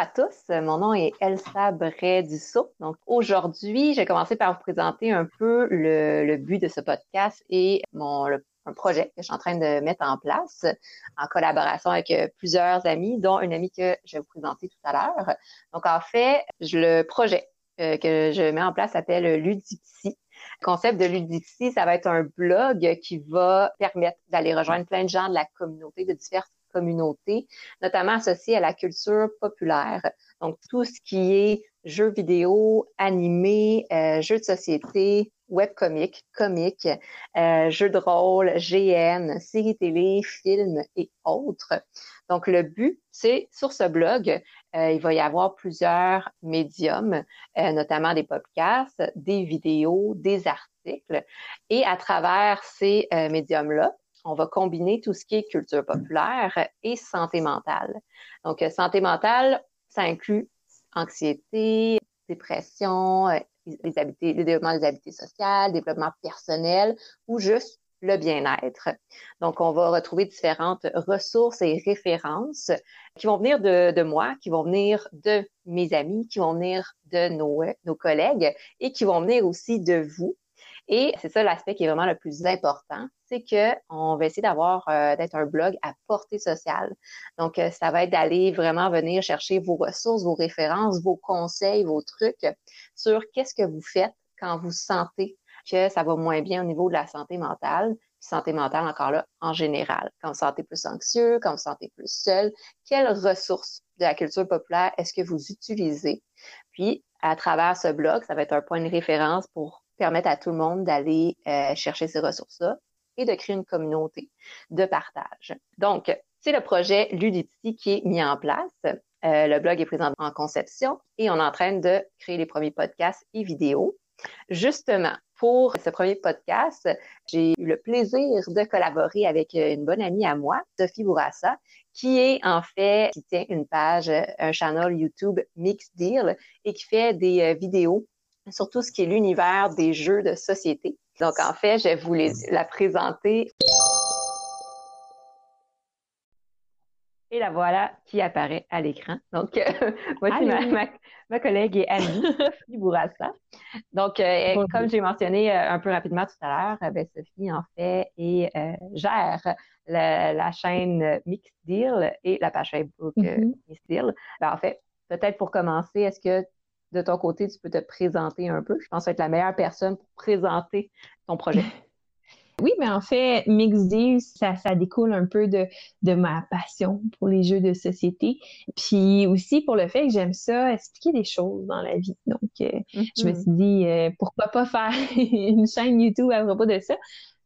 à tous, mon nom est Elsa Bray-Dussault. Donc aujourd'hui, j'ai commencé par vous présenter un peu le, but de ce podcast et mon un projet que je suis en train de mettre en place en collaboration avec euh, plusieurs amis, dont une amie que je vais vous présenter tout à l'heure. Donc en fait, le projet euh, que je mets en place s'appelle Ludipsy. Concept de Ludipsy, ça va être un blog qui va permettre d'aller rejoindre plein de gens de la communauté, de diverses communautés, notamment associées à la culture populaire. Donc, tout ce qui est jeux vidéo, animés, euh, jeux de société, webcomics, comics, euh, jeux de rôle, GN, séries télé, films et autres. Donc, le but, c'est sur ce blog, euh, il va y avoir plusieurs médiums, euh, notamment des podcasts, des vidéos, des articles. Et à travers ces euh, médiums-là, on va combiner tout ce qui est culture populaire et santé mentale. Donc, santé mentale, ça inclut anxiété, dépression, les, les développement des habiletés sociales, développement personnel ou juste le bien-être. Donc, on va retrouver différentes ressources et références qui vont venir de, moi, qui vont venir de mes amis, qui vont venir de nos, nos collègues et qui vont venir aussi de vous. Et c'est ça l'aspect qui est vraiment le plus important, c'est que on va essayer d'avoir euh, d'être un blog à portée sociale. Donc euh, ça va être d'aller vraiment venir chercher vos ressources, vos références, vos conseils, vos trucs sur qu'est-ce que vous faites quand vous sentez que ça va moins bien au niveau de la santé mentale. santé mentale, encore là, en général. Quand vous sentez plus anxieux, quand vous sentez plus seul, quelles ressources de la culture populaire est-ce que vous utilisez? Puis, à travers ce blog, ça va être un point de référence pour permettre à tout le monde d'aller euh, chercher ces ressources-là de créer une communauté de partage. Donc, c'est le projet Ludipsy qui est mis en place. Euh, le blog est présent en conception et on est en train de créer les premiers podcasts et vidéos. Justement, pour ce premier podcast, j'ai eu le plaisir de collaborer avec une bonne amie à moi, Sophie Bourassa, qui est en fait, qui tient une page, un channel YouTube Mixed Deal et qui fait des euh, vidéos sur tout ce qui est l'univers des jeux de société. Donc, en fait, je voulais la présenter. Et la voilà qui apparaît à l'écran. Donc, euh, voici ma, collègue et amie, Sophie Bourassa. Donc, euh, comme j'ai mentionné euh, un peu rapidement tout à l'heure, ben, Sophie, en fait, et gère la, chaîne Mixed Deal et la page Facebook mm-hmm. Mixed Deal. Ben, en fait, peut-être pour commencer, est-ce que de ton côté, tu peux te présenter un peu? Je pense être la meilleure personne pour présenter ton projet. Oui, mais en fait, Mixed ça, ça découle un peu de, de ma passion pour les jeux de société. Puis aussi pour le fait que j'aime ça, expliquer des choses dans la vie. Donc, euh, je me mm-hmm. suis dit, euh, pourquoi pas faire une chaîne YouTube à propos de ça?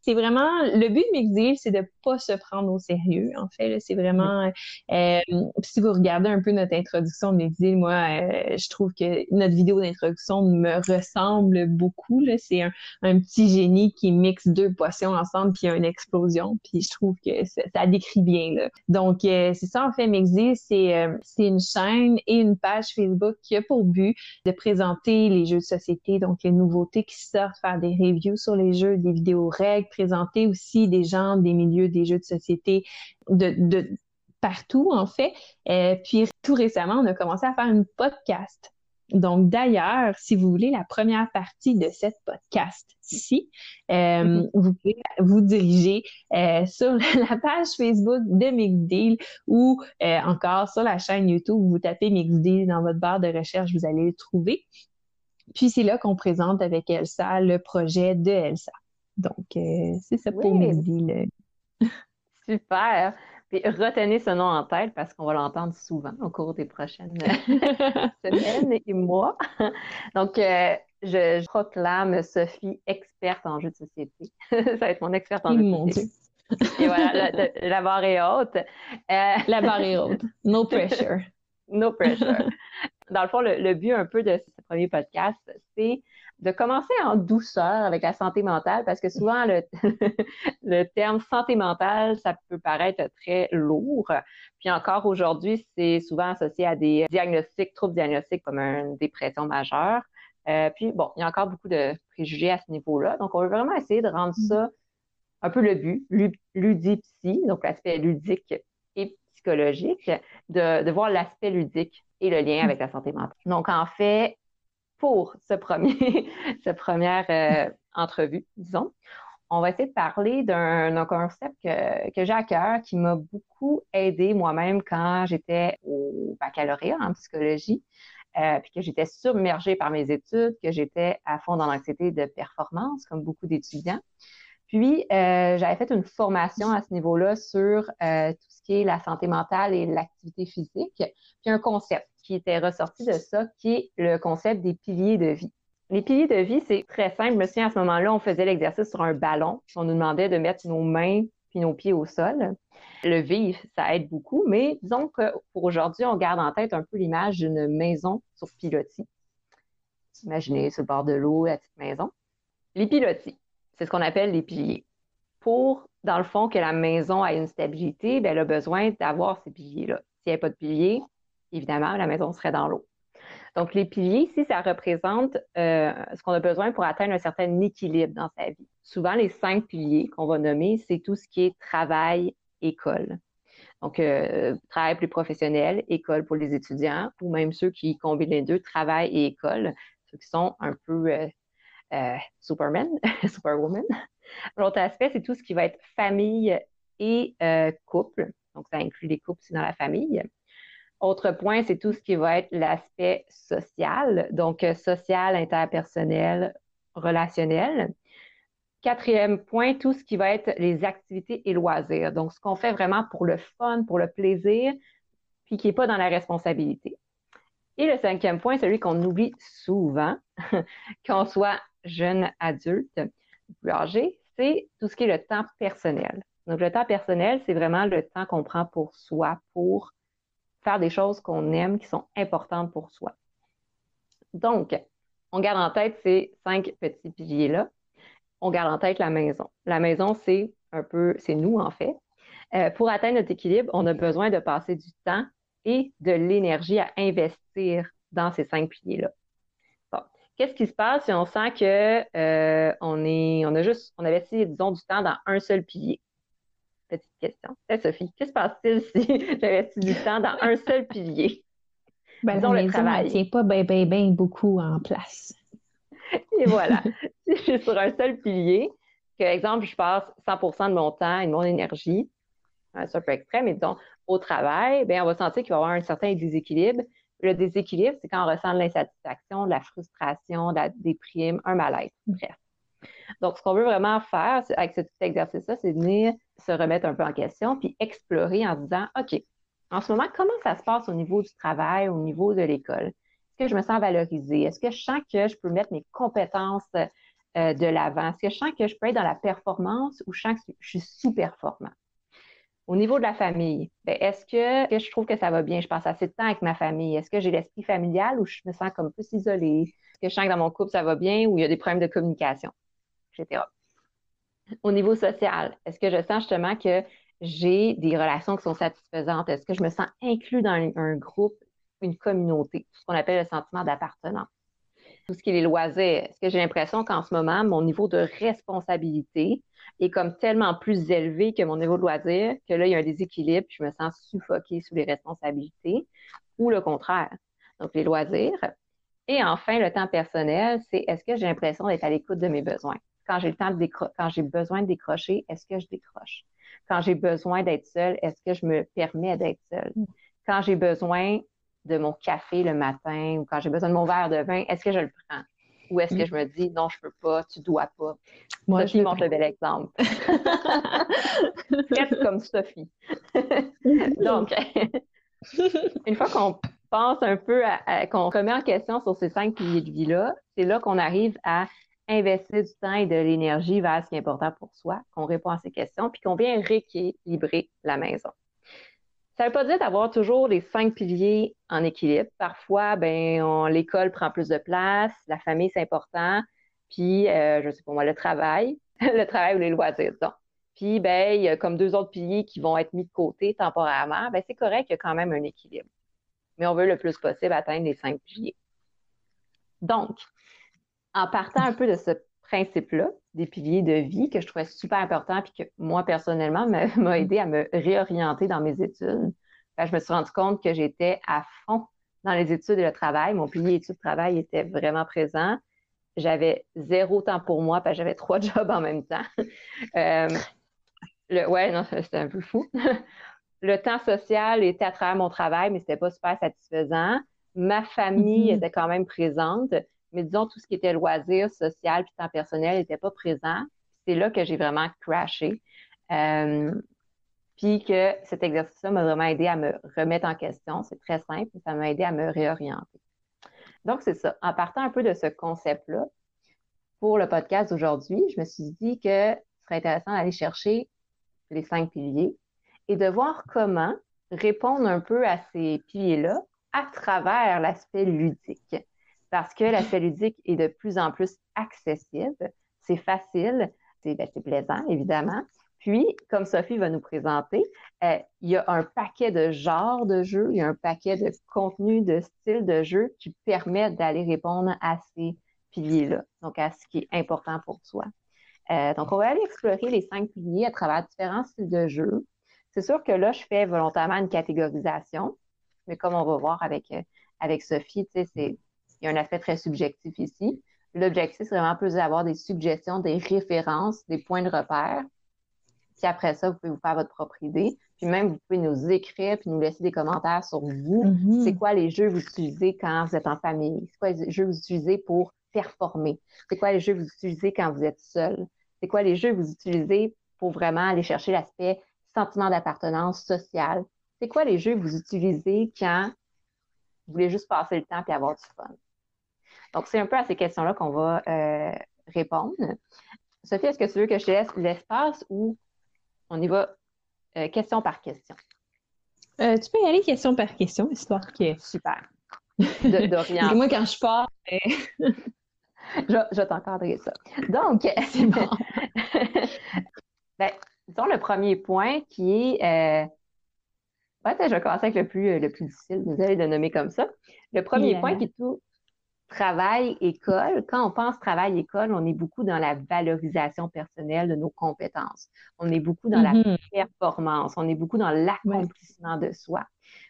C'est vraiment le but de Mixdeal, c'est de pas se prendre au sérieux. En fait, c'est vraiment. Euh, si vous regardez un peu notre introduction de Mixdeal, moi, euh, je trouve que notre vidéo d'introduction me ressemble beaucoup. C'est un, un, petit génie qui mixe deux potions ensemble puis il y a une explosion. Puis je trouve que ça, ça décrit bien. Là. Donc euh, c'est ça en fait. Mixdeal, c'est euh, c'est une chaîne et une page Facebook qui a pour but de présenter les jeux de société, donc les nouveautés qui sortent, faire des reviews sur les jeux, des vidéos règles présenter aussi des gens des milieux des jeux de société de, de partout, en fait. Euh, puis tout récemment, on a commencé à faire une podcast. Donc d'ailleurs, si vous voulez la première partie de cette podcast-ci, euh, mm-hmm. vous pouvez vous diriger euh, sur la page Facebook de Mixdeal ou encore sur la chaîne YouTube, vous tapez Mixdeal dans votre barre de recherche, vous allez le trouver. Puis c'est là qu'on présente avec Elsa le projet de Elsa. Donc, euh, c'est ça pour mes vies. Super. Puis retenez ce nom en tête parce qu'on va l'entendre souvent au cours des prochaines semaines et mois. Donc, euh, je, proclame Sophie experte en jeux de société. ça va être mon experte en jeux de société. Et voilà, la, barre est haute. Euh, la barre est haute. No pressure. no pressure. Dans le fond, le but un peu de ce premier podcast, c'est de commencer en douceur avec la santé mentale parce que souvent le, le terme santé mentale, ça peut paraître très lourd. Puis encore aujourd'hui, c'est souvent associé à des diagnostics, troubles diagnostiques comme une dépression majeure. Euh, puis bon, il y a encore beaucoup de préjugés à ce niveau-là. Donc, on veut vraiment essayer de rendre ça un peu le but, ludipsy, donc l'aspect ludique et psychologique, de, de voir l'aspect ludique et le lien avec la santé mentale. Donc, en fait, pour ce premier, cette première euh, entrevue, disons, on va essayer de parler d'un concept que, j'ai à cœur, qui m'a beaucoup aidé moi-même quand j'étais au baccalauréat en psychologie, euh, puis que j'étais submergée par mes études, que j'étais à fond dans l'anxiété de performance, comme beaucoup d'étudiants. Puis, euh, j'avais fait une formation à ce niveau-là sur tout ce qui est la santé mentale et l'activité physique, puis un concept qui était ressorti de ça, qui est le concept des piliers de vie. Les piliers de vie, c'est très simple. Je me souviens, à ce moment-là, on faisait l'exercice sur un ballon. On nous demandait de mettre nos mains puis nos pieds au sol. Le vivre, ça aide beaucoup, mais disons que pour aujourd'hui, on garde en tête un peu l'image d'une maison sur pilotis. Imaginez sur le bord de l'eau, la petite maison. Les pilotis, c'est ce qu'on appelle les piliers. Pour, dans le fond, que la maison ait une stabilité, bien, elle a besoin d'avoir ces piliers-là. S'il n'y avait pas de piliers, évidemment, la maison serait dans l'eau. Donc, les piliers, ici, ça représente euh, ce qu'on a besoin pour atteindre un certain équilibre dans sa vie. Souvent, les cinq piliers qu'on va nommer, c'est tout ce qui est travail, école. Donc, euh, travail plus professionnel, école pour les étudiants, ou même ceux qui combinent les deux, travail et école, ceux qui sont un peu euh, euh Superman, Superwoman. L'autre aspect, c'est tout ce qui va être famille et couple. Donc, ça inclut les couples aussi dans la famille. Autre point, c'est tout ce qui va être l'aspect social, donc euh, social, interpersonnel, relationnel. Quatrième point, tout ce qui va être les activités et loisirs. Donc, ce qu'on fait vraiment pour le fun, pour le plaisir, puis qui n'est pas dans la responsabilité. Et le cinquième point, celui qu'on oublie souvent, qu'on soit jeune, adulte, plus âgé, c'est tout ce qui est le temps personnel. Donc, le temps personnel, c'est vraiment le temps qu'on prend pour soi, pour faire des choses qu'on aime, qui sont importantes pour soi. Donc, on garde en tête ces cinq petits piliers-là. On garde en tête la maison. La maison, c'est un peu, c'est nous en fait. Euh, pour atteindre notre équilibre, on a besoin de passer du temps et de l'énergie à investir dans ces cinq piliers-là. Bon. Qu'est-ce qui se passe si on sent que euh, on est, on a juste, on avait disons, du temps dans un seul pilier? Petite question. Sophie, qu'est-ce qui se passe-t-il si j'avais du temps dans un seul pilier? Ben, Disons le travail. ne tient pas bien, bien, bien beaucoup en place. Et voilà. si je suis sur un seul pilier, que, exemple, je passe 100% de mon temps et de mon énergie, c'est un peu extrême, mais disons, au travail, bien, on va sentir qu'il va y avoir un certain déséquilibre. Le déséquilibre, c'est quand on ressent de l'insatisfaction, de la frustration, de la déprime, un mal-être. Bref. Donc, ce qu'on veut vraiment faire avec ce petit exercice-là, c'est venir se remettre un peu en question, puis explorer en disant, OK, en ce moment, comment ça se passe au niveau du travail, au niveau de l'école? Est-ce que je me sens valorisée? Est-ce que je sens que je peux mettre mes compétences euh, de l'avant? Est-ce que je sens que je peux être dans la performance ou je sens que je suis sous-performant? Au niveau de la famille, ben, est-ce que, je trouve que ça va bien? Je passe assez de temps avec ma famille. Est-ce que j'ai l'esprit familial ou je me sens comme plus isolée? Est-ce que je sens que dans mon couple, ça va bien ou il y a des problèmes de communication, etc. Au niveau social, est-ce que je sens justement que j'ai des relations qui sont satisfaisantes? Est-ce que je me sens inclus dans un groupe, une communauté, ce qu'on appelle le sentiment d'appartenance? Tout ce qui est les loisirs, est-ce que j'ai l'impression qu'en ce moment, mon niveau de responsabilité est comme tellement plus élevé que mon niveau de loisir, que là, il y a un déséquilibre, puis je me sens suffoquée sous les responsabilités, ou le contraire. Donc, les loisirs. Et enfin, le temps personnel, c'est est-ce que j'ai l'impression d'être à l'écoute de mes besoins? Quand j'ai le temps de quand j'ai besoin de décrocher, est-ce que je décroche? Quand j'ai besoin d'être seule, est-ce que je me permets d'être seule? Quand j'ai besoin de mon café le matin ou quand j'ai besoin de mon verre de vin, est-ce que je le prends? Ou est-ce que je me dis non, je peux pas, tu dois pas? Moi, Sophie je montre le bel exemple. Reste comme Sophie. Donc, une fois qu'on pense un peu, qu'on remet en question sur ces cinq piliers de vie-là, c'est là qu'on arrive à investir du temps et de l'énergie vers ce qui est important pour soi, qu'on répond à ces questions, puis qu'on vient rééquilibrer la maison. Ça ne veut pas dire d'avoir toujours les cinq piliers en équilibre. Parfois, ben, l'école prend plus de place, la famille, c'est important, puis, euh, je sais pas moi, le travail, le travail ou les loisirs, disons. Puis, ben, il y a comme deux autres piliers qui vont être mis de côté temporairement. Ben, c'est correct, il y a quand même un équilibre. Mais on veut le plus possible atteindre les cinq piliers. Donc, en partant un peu de ce principe-là, des piliers de vie que je trouvais super important puis que moi, personnellement, m'a aidé à me réorienter dans mes études, ben, je me suis rendu compte que j'étais à fond dans les études et le travail. Mon pilier études-travail était vraiment présent. J'avais zéro temps pour moi parce que j'avais trois jobs en même temps. Euh, le, ouais, non, c'était un peu fou. le temps social était à travers mon travail, mais c'était pas super satisfaisant. Ma famille mm-hmm. était quand même présente, mais disons tout ce qui était loisir, social, puis temps personnel n'était pas présent. C'est là que j'ai vraiment crashé. Euh, puis que cet exercice-là m'a vraiment aidé à me remettre en question. C'est très simple, ça m'a aidé à me réorienter. Donc, c'est ça. En partant un peu de ce concept-là, pour le podcast d'aujourd'hui, je me suis dit que ce serait intéressant d'aller chercher les cinq piliers et de voir comment répondre un peu à ces piliers-là à travers l'aspect ludique. Parce que l'aspect ludique est de plus en plus accessible, c'est facile, c'est ben, plaisant, évidemment. Puis, comme Sophie va nous présenter, euh, il y a un paquet de genres de jeux, il y a un paquet de contenus, de styles de jeux qui permettent d'aller répondre à ces piliers-là, donc à ce qui est important pour toi. Euh, donc, on va aller explorer les cinq piliers à travers différents styles de jeux. C'est sûr que là, je fais volontairement une catégorisation, mais comme on va voir avec, euh, avec Sophie, sais, il y a un aspect très subjectif ici. L'objectif, c'est vraiment plus d'avoir des suggestions, des références, des points de repère. Puis après ça, vous pouvez vous faire votre propre idée. Puis même, vous pouvez nous écrire puis nous laisser des commentaires sur vous. Mm-hmm. C'est quoi les jeux que vous utilisez quand vous êtes en famille? C'est quoi les jeux que vous utilisez pour performer? C'est quoi les jeux que vous utilisez quand vous êtes seul? C'est quoi les jeux que vous utilisez pour vraiment aller chercher l'aspect sentiment d'appartenance sociale? C'est quoi les jeux que vous utilisez quand vous voulez juste passer le temps et avoir du fun? Donc, c'est un peu à ces questions-là qu'on va euh, répondre. Sophie, est-ce que tu veux que je te laisse l'espace ou on y va euh, question par question? Euh, tu peux y aller question par question, histoire que. Super. De, rien. moi, quand je pars. je, je t'encadrer ça. Donc, c'est bon. ben, disons le premier point qui est. Euh... Ouais, je vais commencer avec le plus, le plus difficile, vous allez le nommer comme ça. Le premier point qui est tout travail, école, quand on pense travail, école, on est beaucoup dans la valorisation personnelle de nos compétences. On est beaucoup dans la mm-hmm. performance. On est beaucoup dans l'accomplissement de soi.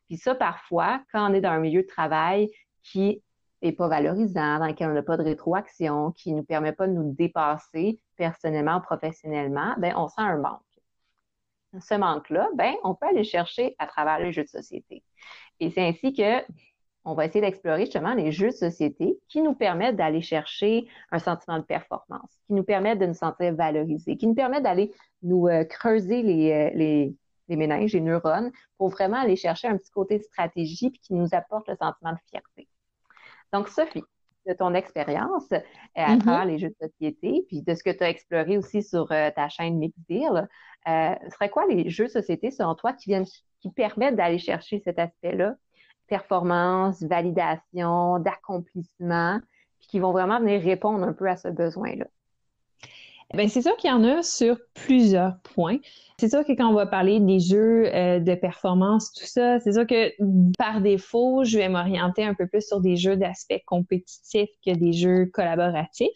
Puis ça, parfois, quand on est dans un milieu de travail qui n'est pas valorisant, dans lequel on n'a pas de rétroaction, qui ne nous permet pas de nous dépasser personnellement ou professionnellement, ben, on sent un manque. Ce manque-là, ben, on peut aller chercher à travers les jeux de société. Et c'est ainsi que on va essayer d'explorer justement les jeux de société qui nous permettent d'aller chercher un sentiment de performance, qui nous permettent de nous sentir valorisés, qui nous permettent d'aller nous euh, creuser les, euh, les, les, méninges, les neurones, pour vraiment aller chercher un petit côté de stratégie puis qui nous apporte le sentiment de fierté. Donc, Sophie, de ton expérience euh, à mm-hmm. travers les jeux de société, puis de ce que tu as exploré aussi sur ta chaîne Mixdeal, euh, serait quoi les jeux de société selon toi qui viennent qui permettent d'aller chercher cet aspect-là? Performance, validation, d'accomplissement, puis qui vont vraiment venir répondre un peu à ce besoin-là. Bien, c'est sûr qu'il y en a sur plusieurs points. C'est sûr que quand on va parler des jeux euh, de performance, tout ça, c'est sûr que par défaut, je vais m'orienter un peu plus sur des jeux d'aspect compétitif que des jeux collaboratifs.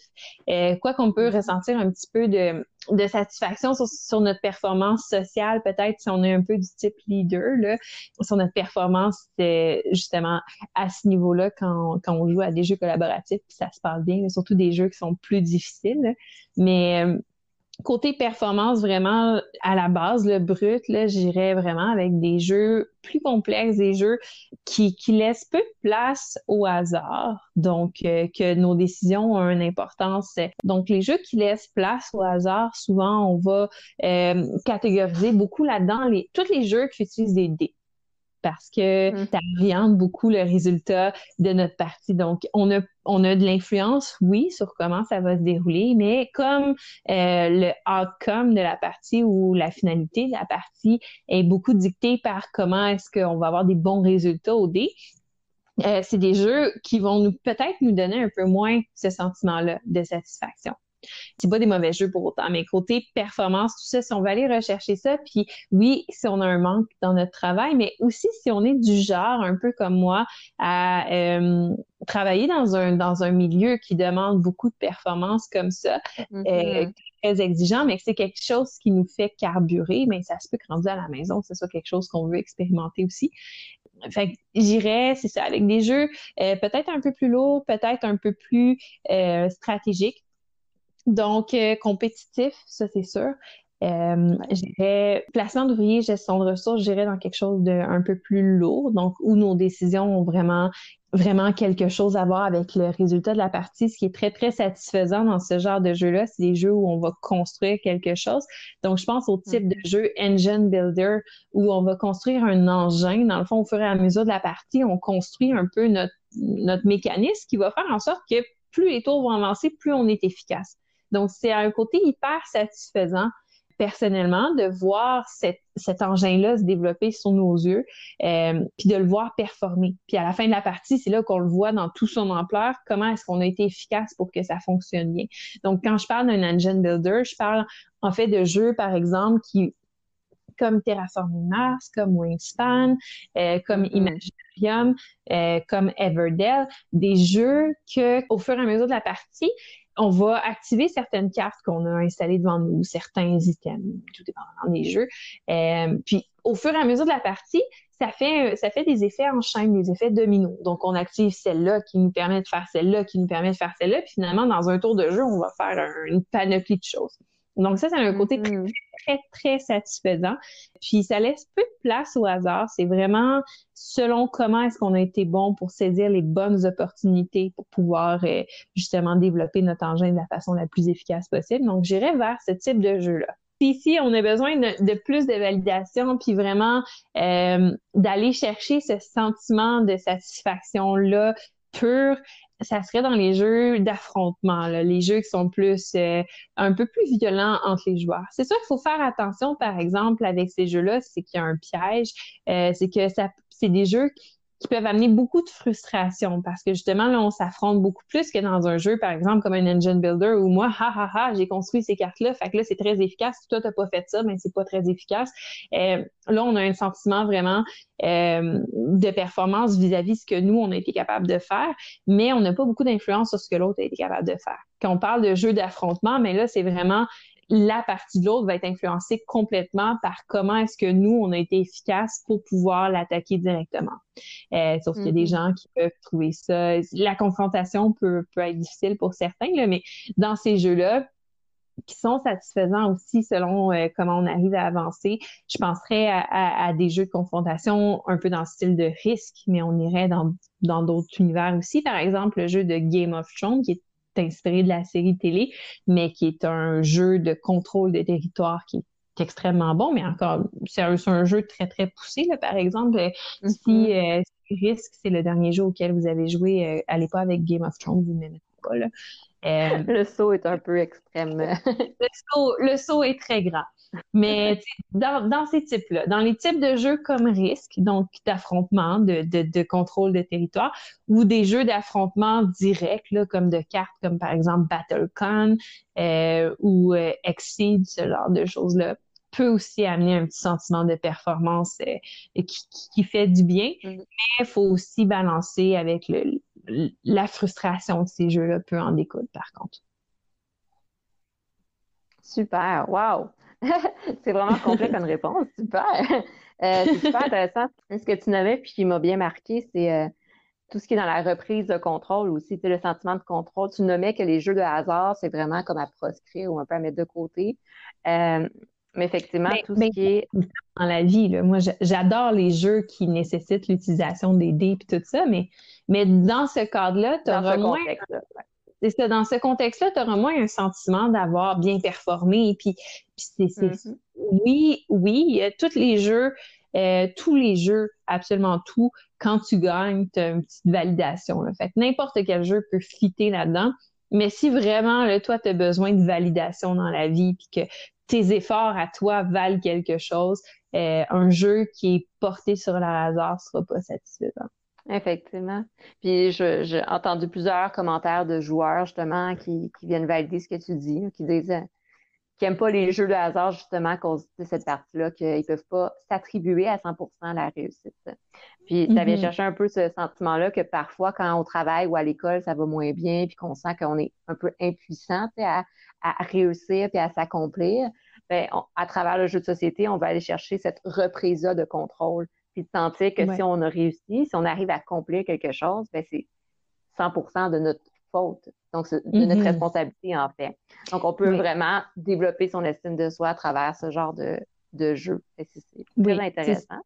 Euh, quoi qu'on peut ressentir un petit peu de, de satisfaction sur, notre performance sociale, peut-être si on est un peu du type leader, là, sur notre performance euh, justement à ce niveau-là quand, quand on joue à des jeux collaboratifs, puis ça se passe bien, surtout des jeux qui sont plus difficiles. Mais euh, côté performance, vraiment à la base, le brut, là, j'irais vraiment avec des jeux plus complexes, des jeux qui, qui laissent peu de place au hasard, donc euh, que nos décisions ont une importance. Donc les jeux qui laissent place au hasard, souvent on va euh, catégoriser beaucoup là-dedans les tous les jeux qui utilisent des dés parce que mm. ça oriente beaucoup le résultat de notre partie. Donc, on a, on a de l'influence, oui, sur comment ça va se dérouler, mais comme euh, le outcome de la partie ou la finalité de la partie est beaucoup dicté par comment est-ce qu'on va avoir des bons résultats au dé, euh, c'est des jeux qui vont nous peut-être nous donner un peu moins ce sentiment-là de satisfaction. C'est pas des mauvais jeux pour autant, mais côté performance, tout ça, si on va aller rechercher ça, puis oui, si on a un manque dans notre travail, mais aussi si on est du genre, un peu comme moi, à euh, travailler dans un, dans un milieu qui demande beaucoup de performance comme ça, mm-hmm. euh, très exigeant, mais c'est quelque chose qui nous fait carburer, mais ça se peut que rendu à la maison, ce soit quelque chose qu'on veut expérimenter aussi. fait j'irais, c'est ça, avec des jeux peut-être un peu plus lourds, peut-être un peu plus stratégiques. Donc, compétitif, ça c'est sûr. Euh, j'irais placement d'ouvriers, gestion de ressources, j'irais dans quelque chose d'un peu plus lourd, donc où nos décisions ont vraiment vraiment quelque chose à voir avec le résultat de la partie, ce qui est très, très satisfaisant dans ce genre de jeu-là. C'est des jeux où on va construire quelque chose. Donc, je pense au type de jeu Engine Builder où on va construire un engin. Dans le fond, au fur et à mesure de la partie, on construit un peu notre, notre mécanisme qui va faire en sorte que plus les tours vont avancer, plus on est efficace. Donc, c'est un côté hyper satisfaisant personnellement de voir cet engin-là se développer sous nos yeux, euh, puis de le voir performer. Puis à la fin de la partie, c'est là qu'on le voit dans toute son ampleur, comment est-ce qu'on a été efficace pour que ça fonctionne bien. Donc, quand je parle d'un engine builder, je parle en fait de jeux, par exemple, qui comme Terraforming Mars, comme Wingspan, euh, comme mm-hmm. Imaginarium, euh, comme Everdell, des jeux que, au fur et à mesure de la partie, on va activer certaines cartes qu'on a installées devant nous, certains items, tout dépendant des jeux. Euh, puis au fur et à mesure de la partie, ça fait ça fait des effets en chaîne, des effets dominos. Donc on active celle-là qui nous permet de faire celle-là, qui nous permet de faire celle-là, puis finalement dans un tour de jeu, on va faire une panoplie de choses. Donc ça, c'est un côté très, mm-hmm. très, très satisfaisant. Puis ça laisse peu de place au hasard. C'est vraiment selon comment est-ce qu'on a été bon pour saisir les bonnes opportunités pour pouvoir euh, justement développer notre engin de la façon la plus efficace possible. Donc j'irai vers ce type de jeu-là. Puis ici, on a besoin de, plus de validation, puis vraiment euh, d'aller chercher ce sentiment de satisfaction-là pur ça serait dans les jeux d'affrontement, les jeux qui sont plus euh, un peu plus violents entre les joueurs. C'est sûr qu'il faut faire attention, par exemple, avec ces jeux-là, c'est qu'il y a un piège, euh, c'est que ça, c'est des jeux qui qui peuvent amener beaucoup de frustration parce que justement, là, on s'affronte beaucoup plus que dans un jeu, par exemple, comme un engine builder où moi, ha ha ha, j'ai construit ces cartes-là, fait que là, c'est très efficace. Toi, t'as pas fait ça, mais ben, c'est pas très efficace. Euh, là, on a un sentiment vraiment euh, de performance vis-à-vis -vis ce que nous, on a été capable de faire, mais on n'a pas beaucoup d'influence sur ce que l'autre a été capable de faire. Quand on parle de jeu d'affrontement, mais là, c'est vraiment la partie de l'autre va être influencée complètement par comment est-ce que nous, on a été efficace pour pouvoir l'attaquer directement. Euh, sauf qu'il y a des mm-hmm. gens qui peuvent trouver ça. La confrontation peut, peut être difficile pour certains, là, mais dans ces jeux-là, qui sont satisfaisants aussi selon euh, comment on arrive à avancer. Je penserais à, à, des jeux de confrontation un peu dans le style de risque, mais on irait dans dans d'autres univers aussi. Par exemple, le jeu de Game of Thrones, qui est inspiré de la série télé, mais qui est un jeu de contrôle des territoires qui est extrêmement bon, mais encore, c'est un, jeu très, très poussé. Là, par exemple, euh, mm-hmm. euh, si, Risk, c'est le dernier jeu auquel vous avez joué, euh, allez pas avec Game of Thrones, vous n'aimez pas. Là. le saut est un peu extrême. le, saut, le saut est très grand. Mais dans, dans, ces types-là, dans les types de jeux comme Risque, donc d'affrontement, de, de, de, contrôle de territoire, ou des jeux d'affrontement direct, là, comme de cartes, comme par exemple BattleCon euh, ou euh, Exceed, ce genre de choses-là, peut aussi amener un petit sentiment de performance euh, qui, qui, fait du bien, mm. mais il faut aussi balancer avec le, la frustration de ces jeux-là peut en découdre, par contre. Super, wow! c'est vraiment complet comme réponse. Super. Euh, c'est super intéressant. Ce que tu nommais, puis qui m'a bien marqué, c'est euh, tout ce qui est dans la reprise de contrôle aussi, le sentiment de contrôle. Tu nommais que les jeux de hasard, c'est vraiment comme à proscrire ou un peu à mettre de côté. Euh, mais effectivement, tout ce qui est. Dans la vie, là, moi, j'adore les jeux qui nécessitent l'utilisation des dés et tout ça, mais, mais dans ce cadre-là, tu auras moins c'est ça, dans ce contexte-là, tu auras moins un sentiment d'avoir bien performé. Puis, puis c'est, mm-hmm. oui, oui, tous les jeux, euh, tous les jeux, absolument tout, quand tu gagnes, tu as une petite validation. Là. Fait n'importe quel jeu peut fitter là-dedans. Mais si vraiment, là, toi, tu as besoin de validation dans la vie, puis que tes efforts à toi valent quelque chose, euh, un jeu qui est porté sur le hasard sera pas satisfaisant. Effectivement. Puis j'ai entendu plusieurs commentaires de joueurs justement qui, qui viennent valider ce que tu dis, qui disent euh, qu'ils n'aiment pas les jeux de hasard justement à cause de cette partie-là, qu'ils peuvent pas s'attribuer à 100% la réussite. Puis tu avais mm-hmm. cherché un peu ce sentiment-là que parfois quand on travaille ou à l'école ça va moins bien, puis qu'on sent qu'on est un peu impuissant à, à réussir puis à s'accomplir. Ben, à travers le jeu de société, on va aller chercher cette reprise-là de contrôle puis de sentir que si on a réussi, si on arrive à accomplir quelque chose, ben c'est 100% de notre faute. Donc, de notre mm-hmm. responsabilité, en fait. Donc, on peut vraiment développer son estime de soi à travers ce genre de, de jeu. C'est très intéressant.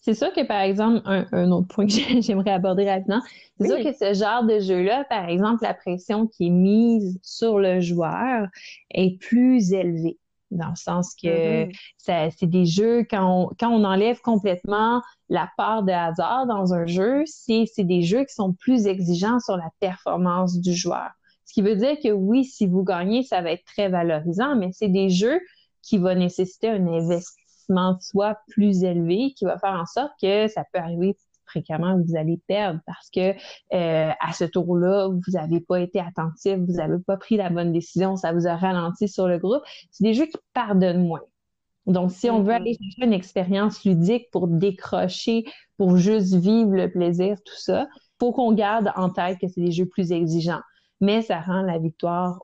C'est sûr que, par exemple, un, autre point que j'aimerais aborder rapidement, c'est sûr que ce genre de jeu-là, par exemple, la pression qui est mise sur le joueur est plus élevée dans le sens que mm-hmm. c'est des jeux, quand on, enlève complètement la part de hasard dans un jeu, c'est des jeux qui sont plus exigeants sur la performance du joueur. Ce qui veut dire que oui, si vous gagnez, ça va être très valorisant, mais c'est des jeux qui vont nécessiter un investissement de soi plus élevé, qui va faire en sorte que ça peut arriver fréquemment vous allez perdre parce que euh, à ce tour-là, vous n'avez pas été attentif, vous n'avez pas pris la bonne décision, ça vous a ralenti sur le groupe. C'est des jeux qui pardonnent moins. Donc, si on veut mm-hmm. aller chercher une expérience ludique pour décrocher, pour juste vivre le plaisir, tout ça, faut qu'on garde en tête que c'est des jeux plus exigeants. Mais ça rend la victoire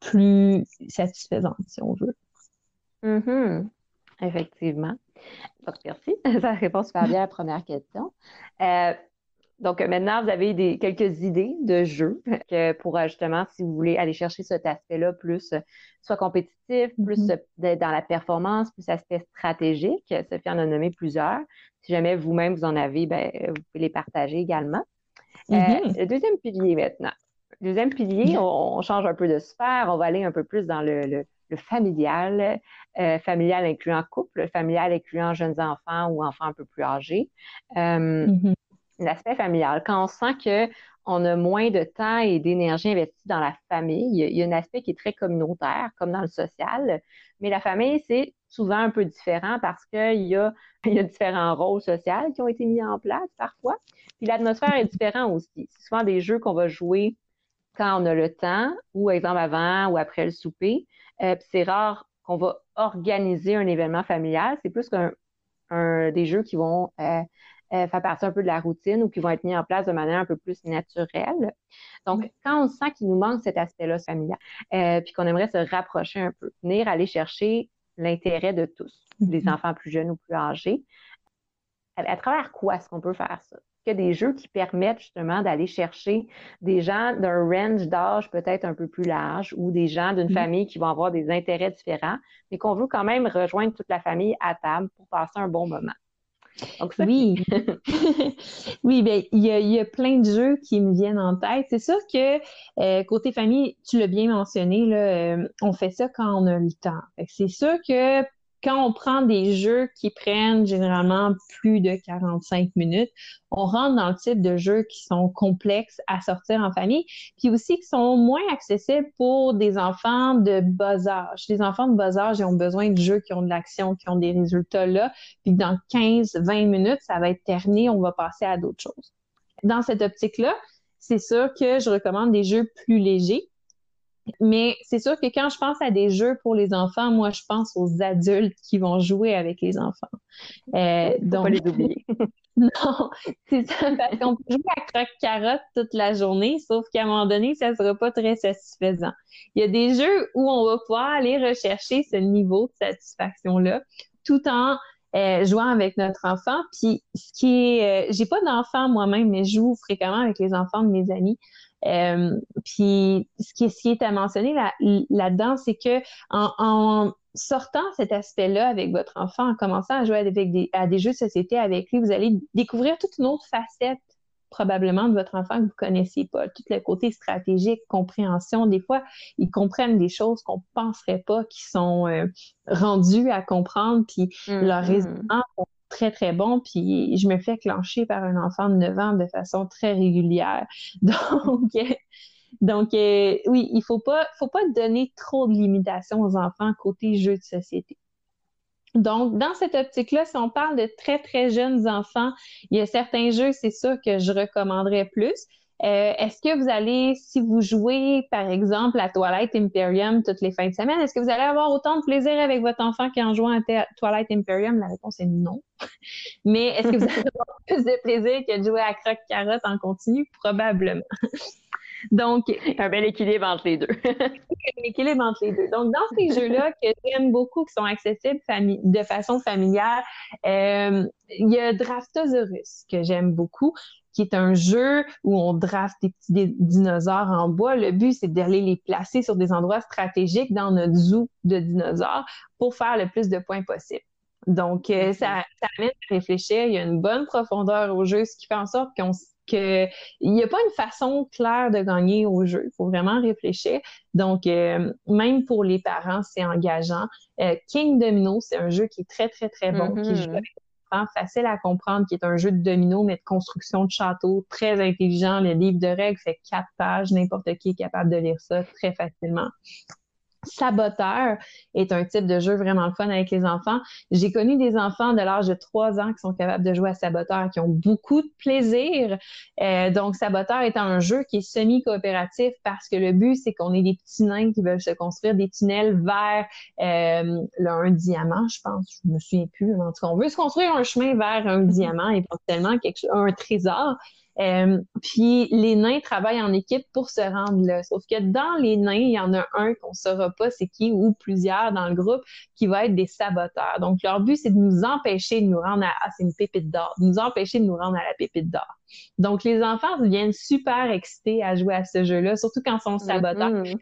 plus satisfaisante, si on veut. Mm-hmm. Effectivement. Donc, merci. Ça répond super bien à la première question. Euh, donc, maintenant, vous avez des, quelques idées de jeux que pour euh, justement, si vous voulez aller chercher cet aspect-là, plus euh, soit compétitif, plus mm-hmm. dans la performance, plus aspect stratégique. Sophie en a nommé plusieurs. Si jamais vous-même vous en avez, ben, vous pouvez les partager également. Mm-hmm. le deuxième pilier maintenant. Deuxième pilier, on, change un peu de sphère, on va aller un peu plus dans le le familial, euh, familial incluant couple, familial incluant jeunes enfants ou enfants un peu plus âgés. Euh, mm-hmm. L'aspect familial, quand on sent que on a moins de temps et d'énergie investie dans la famille, il y a un aspect qui est très communautaire, comme dans le social, mais la famille, c'est souvent un peu différent parce qu'il y a, y a différents rôles sociaux qui ont été mis en place parfois. Puis l'atmosphère est différente aussi. C'est souvent des jeux qu'on va jouer quand on a le temps, ou exemple avant ou après le souper. Euh, c'est rare qu'on va organiser un événement familial. C'est plus qu'un des jeux qui vont euh, euh, faire partie un peu de la routine ou qui vont être mis en place de manière un peu plus naturelle. Donc, quand on sent qu'il nous manque cet aspect-là familial, puis qu'on aimerait se rapprocher un peu, venir aller chercher l'intérêt de tous, des mm-hmm. enfants plus jeunes ou plus âgés, à travers quoi est-ce qu'on peut faire ça? Des jeux qui permettent justement d'aller chercher des gens d'un range d'âge peut-être un peu plus large ou des gens d'une mm-hmm. famille qui vont avoir des intérêts différents, mais qu'on veut quand même rejoindre toute la famille à table pour passer un bon moment. Donc, oui, oui, ben il y a, plein de jeux qui me viennent en tête. C'est sûr que euh, côté famille, tu l'as bien mentionné, là, euh, on fait ça quand on a le temps. C'est sûr que quand on prend des jeux qui prennent généralement plus de 45 minutes, on rentre dans le type de jeux qui sont complexes à sortir en famille, puis aussi qui sont moins accessibles pour des enfants de bas âge. Les enfants de bas âge, ils ont besoin de jeux qui ont de l'action, qui ont des résultats là, puis dans 15-20 minutes, ça va être terminé, on va passer à d'autres choses. Dans cette optique-là, c'est sûr que je recommande des jeux plus légers mais c'est sûr que quand je pense à des jeux pour les enfants, moi, je pense aux adultes qui vont jouer avec les enfants. Euh, donc, pas les oublier. non, c'est ça, parce qu'on peut jouer à croque-carotte toute la journée, sauf qu'à un moment donné, ça sera pas très satisfaisant. Il y a des jeux où on va pouvoir aller rechercher ce niveau de satisfaction-là, tout en euh, jouant avec notre enfant. Puis, ce qui est, euh, j'ai pas d'enfant moi-même, mais je joue fréquemment avec les enfants de mes amis. Euh, puis ce qui, ce qui est à mentionner là, là-dedans, c'est que en, en, sortant cet aspect-là avec votre enfant, en commençant à jouer avec des, à des jeux de société avec lui, vous allez découvrir toute une autre facette probablement de votre enfant que vous connaissiez pas, tout le côté stratégique, compréhension. Des fois, ils comprennent des choses qu'on penserait pas, qui sont euh, rendues à comprendre, puis leur mm-hmm. raisonnement très, très bon, puis je me fais clencher par un enfant de 9 ans de façon très régulière. Donc, donc euh, oui, il faut pas, faut pas donner trop de limitations aux enfants côté jeux de société. Donc, dans cette optique-là, si on parle de très, très jeunes enfants, il y a certains jeux, c'est sûr que je recommanderais plus. Euh, est-ce que vous allez, si vous jouez, par exemple, à Twilight Imperium toutes les fins de semaine, est-ce que vous allez avoir autant de plaisir avec votre enfant qu'en jouant à Twilight Imperium? La réponse est non. Mais est-ce que vous allez avoir plus de plaisir que de jouer à Croque Carotte en continu? Probablement. Donc, un bel équilibre entre les deux. un équilibre entre les deux. Donc, dans ces jeux-là que j'aime beaucoup, qui sont accessibles de façon familiale, euh, il y a Draftosaurus que j'aime beaucoup qui est un jeu où on draft des petits dinosaures en bois. Le but, c'est d'aller les placer sur des endroits stratégiques dans notre zoo de dinosaures pour faire le plus de points possible. Donc, euh, ça, ça amène à réfléchir. Il y a une bonne profondeur au jeu, ce qui fait en sorte qu'on qu'il n'y a pas une façon claire de gagner au jeu. Il faut vraiment réfléchir. Donc, euh, même pour les parents, c'est engageant. Euh, King Domino, c'est un jeu qui est très, très, très bon, qui joue facile à comprendre, qui est un jeu de domino, mais de construction de château, très intelligent. Le livre de règles fait quatre pages. N'importe qui est capable de lire ça très facilement. Saboteur est un type de jeu vraiment fun avec les enfants. J'ai connu des enfants de l'âge de 3 ans qui sont capables de jouer à Saboteur, qui ont beaucoup de plaisir. Euh, donc, Saboteur est un jeu qui est semi-coopératif parce que le but, c'est qu'on ait des petits nains qui veulent se construire des tunnels vers euh, un diamant, je pense. Je me souviens plus. En tout cas, on veut se construire un chemin vers un diamant, et potentiellement quelque un trésor. Euh, puis les nains travaillent en équipe pour se rendre là. Sauf que dans les nains, il y en a un qu'on saura pas c'est qui ou plusieurs dans le groupe qui va être des saboteurs. Donc leur but c'est de nous empêcher de nous rendre à ah, c'est une pépite d'or, de nous empêcher de nous rendre à la pépite d'or. Donc les enfants deviennent super excités à jouer à ce jeu-là, surtout quand ils sont saboteurs. Mm-hmm.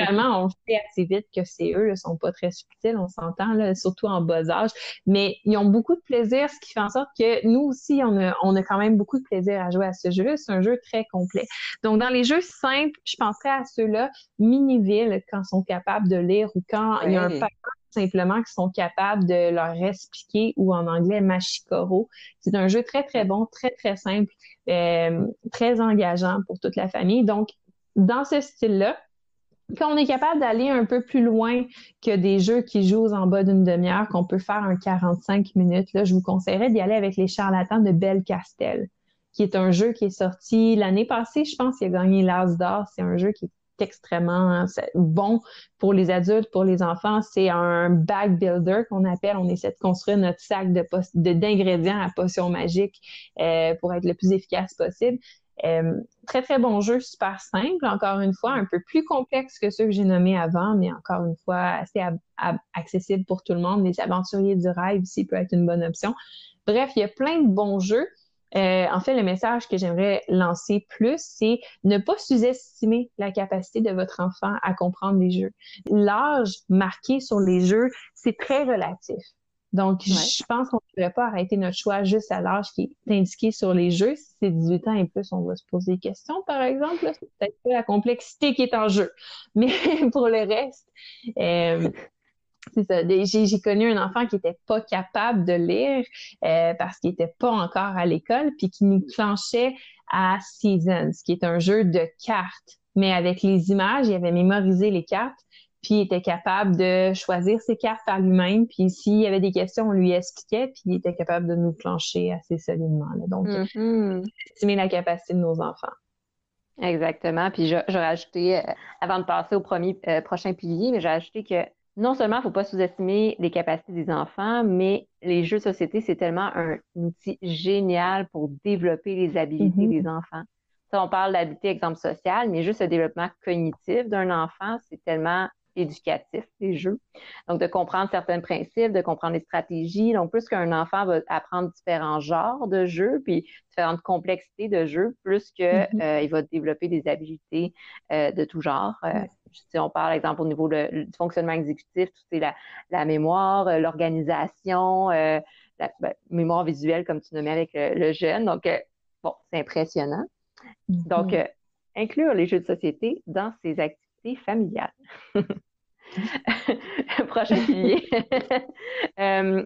On sait assez vite que c'est eux, ils sont pas très subtils, on s'entend, là, surtout en bas âge. Mais ils ont beaucoup de plaisir, ce qui fait en sorte que nous aussi, on a, on a quand même beaucoup de plaisir à jouer à ce jeu-là. C'est un jeu très complet. Donc, dans les jeux simples, je penserais à ceux-là, Miniville, quand ils sont capables de lire ou quand il y a un parent simplement qui sont capables de leur expliquer ou en anglais Machikoro. C'est un jeu très, très bon, très, très simple, euh, très engageant pour toute la famille. Donc, dans ce style-là, quand on est capable d'aller un peu plus loin que des jeux qui jouent en bas d'une demi-heure, qu'on peut faire un 45 minutes, là, je vous conseillerais d'y aller avec les charlatans de Belle Castel, qui est un jeu qui est sorti l'année passée, je pense, il a gagné l'As d'or. C'est un jeu qui est extrêmement bon pour les adultes, pour les enfants. C'est un bag builder qu'on appelle. On essaie de construire notre sac de d'ingrédients à potion magique euh, pour être le plus efficace possible. Euh, très, très bon jeu, super simple, encore une fois, un peu plus complexe que ceux que j'ai nommés avant, mais encore une fois, assez accessible pour tout le monde. Les aventuriers du rêve ici peut être une bonne option. Bref, il y a plein de bons jeux. Euh, en fait, le message que j'aimerais lancer plus, c'est ne pas sous-estimer la capacité de votre enfant à comprendre les jeux. L'âge marqué sur les jeux, c'est très relatif. Donc, je pense qu'on ne devrait pas arrêter notre choix juste à l'âge qui est indiqué sur les jeux. Si c'est 18 ans et plus, on va se poser des questions, par exemple. C'est peut-être pas la complexité qui est en jeu. Mais pour le reste, euh, c'est ça. J'ai connu un enfant qui était pas capable de lire euh, parce qu'il était pas encore à l'école, puis qui nous clenchait à Seasons, qui est un jeu de cartes. Mais avec les images, il avait mémorisé les cartes puis il était capable de choisir ses cartes par lui-même. Puis s'il y avait des questions, on lui expliquait, puis il était capable de nous clencher assez solidement. Donc, mm-hmm. estimer la capacité de nos enfants. Exactement. Puis j'aurais ajouté, euh, avant de passer au premier euh, prochain pilier, mais j'ai ajouté que non seulement il ne faut pas sous-estimer les capacités des enfants, mais les jeux de société, c'est tellement un outil génial pour développer les habiletés mm-hmm. des enfants. Ça, on parle d'habileté, exemple social, mais juste le développement cognitif d'un enfant, c'est tellement éducatif, les jeux. Donc, de comprendre certains principes, de comprendre les stratégies. Donc, plus qu'un enfant va apprendre différents genres de jeux, puis différentes complexités de jeux, plus qu'il mm-hmm. euh, va développer des habiletés euh, de tout genre. Euh, si on parle, exemple, au niveau du fonctionnement exécutif, tout c'est la, mémoire, l'organisation, la ben, mémoire visuelle, comme tu nommais avec le jeune. Donc, bon, c'est impressionnant. Mm-hmm. Donc, inclure les jeux de société dans ces activités familiales. prochain pilier. euh,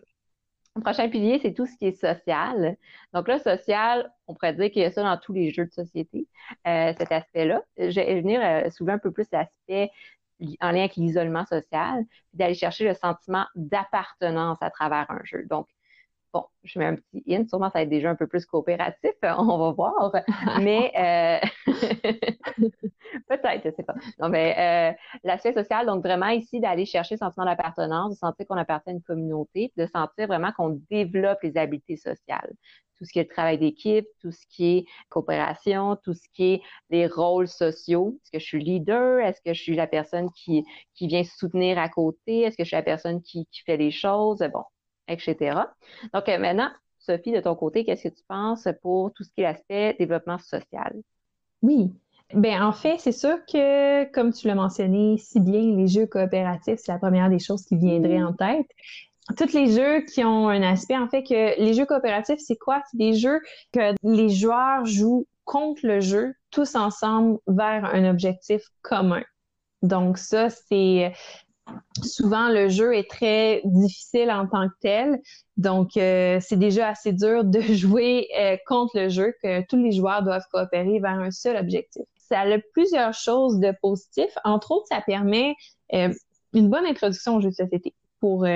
prochain pilier, c'est tout ce qui est social. Donc là, social, on pourrait dire qu'il y a ça dans tous les jeux de société, euh, cet aspect-là. Je vais venir euh, soulever un peu plus l'aspect en lien avec l'isolement social, puis d'aller chercher le sentiment d'appartenance à travers un jeu. Bon, je mets un petit in, sûrement ça va être jeux un peu plus coopératifs, on va voir, mais euh, peut-être, je sais pas. Non, mais euh, l'aspect social, donc vraiment ici d'aller chercher le sentiment d'appartenance, de sentir qu'on appartient à une communauté, de sentir vraiment qu'on développe les habiletés sociales tout ce qui est le travail d'équipe, tout ce qui est coopération, tout ce qui est les rôles sociaux. Est-ce que je suis leader? Est-ce que je suis la personne qui, qui vient soutenir à côté? Est-ce que je suis la personne qui, qui fait les choses? Bon, etc. Donc euh, maintenant, Sophie, de ton côté, qu'est-ce que tu penses pour tout ce qui est l'aspect développement social? Oui. Ben, en fait, c'est sûr que, comme tu l'as mentionné si bien, les jeux coopératifs, c'est la première des choses qui viendrait en tête. Tous les jeux qui ont un aspect, en fait, que les jeux coopératifs, c'est quoi? C'est des jeux que les joueurs jouent contre le jeu, tous ensemble, vers un objectif commun. Donc ça, c'est souvent le jeu est très difficile en tant que tel. Donc, euh, c'est déjà assez dur de jouer euh, contre le jeu que tous les joueurs doivent coopérer vers un seul objectif. Ça a plusieurs choses de positifs. Entre autres, ça permet euh, une bonne introduction au jeu de société pour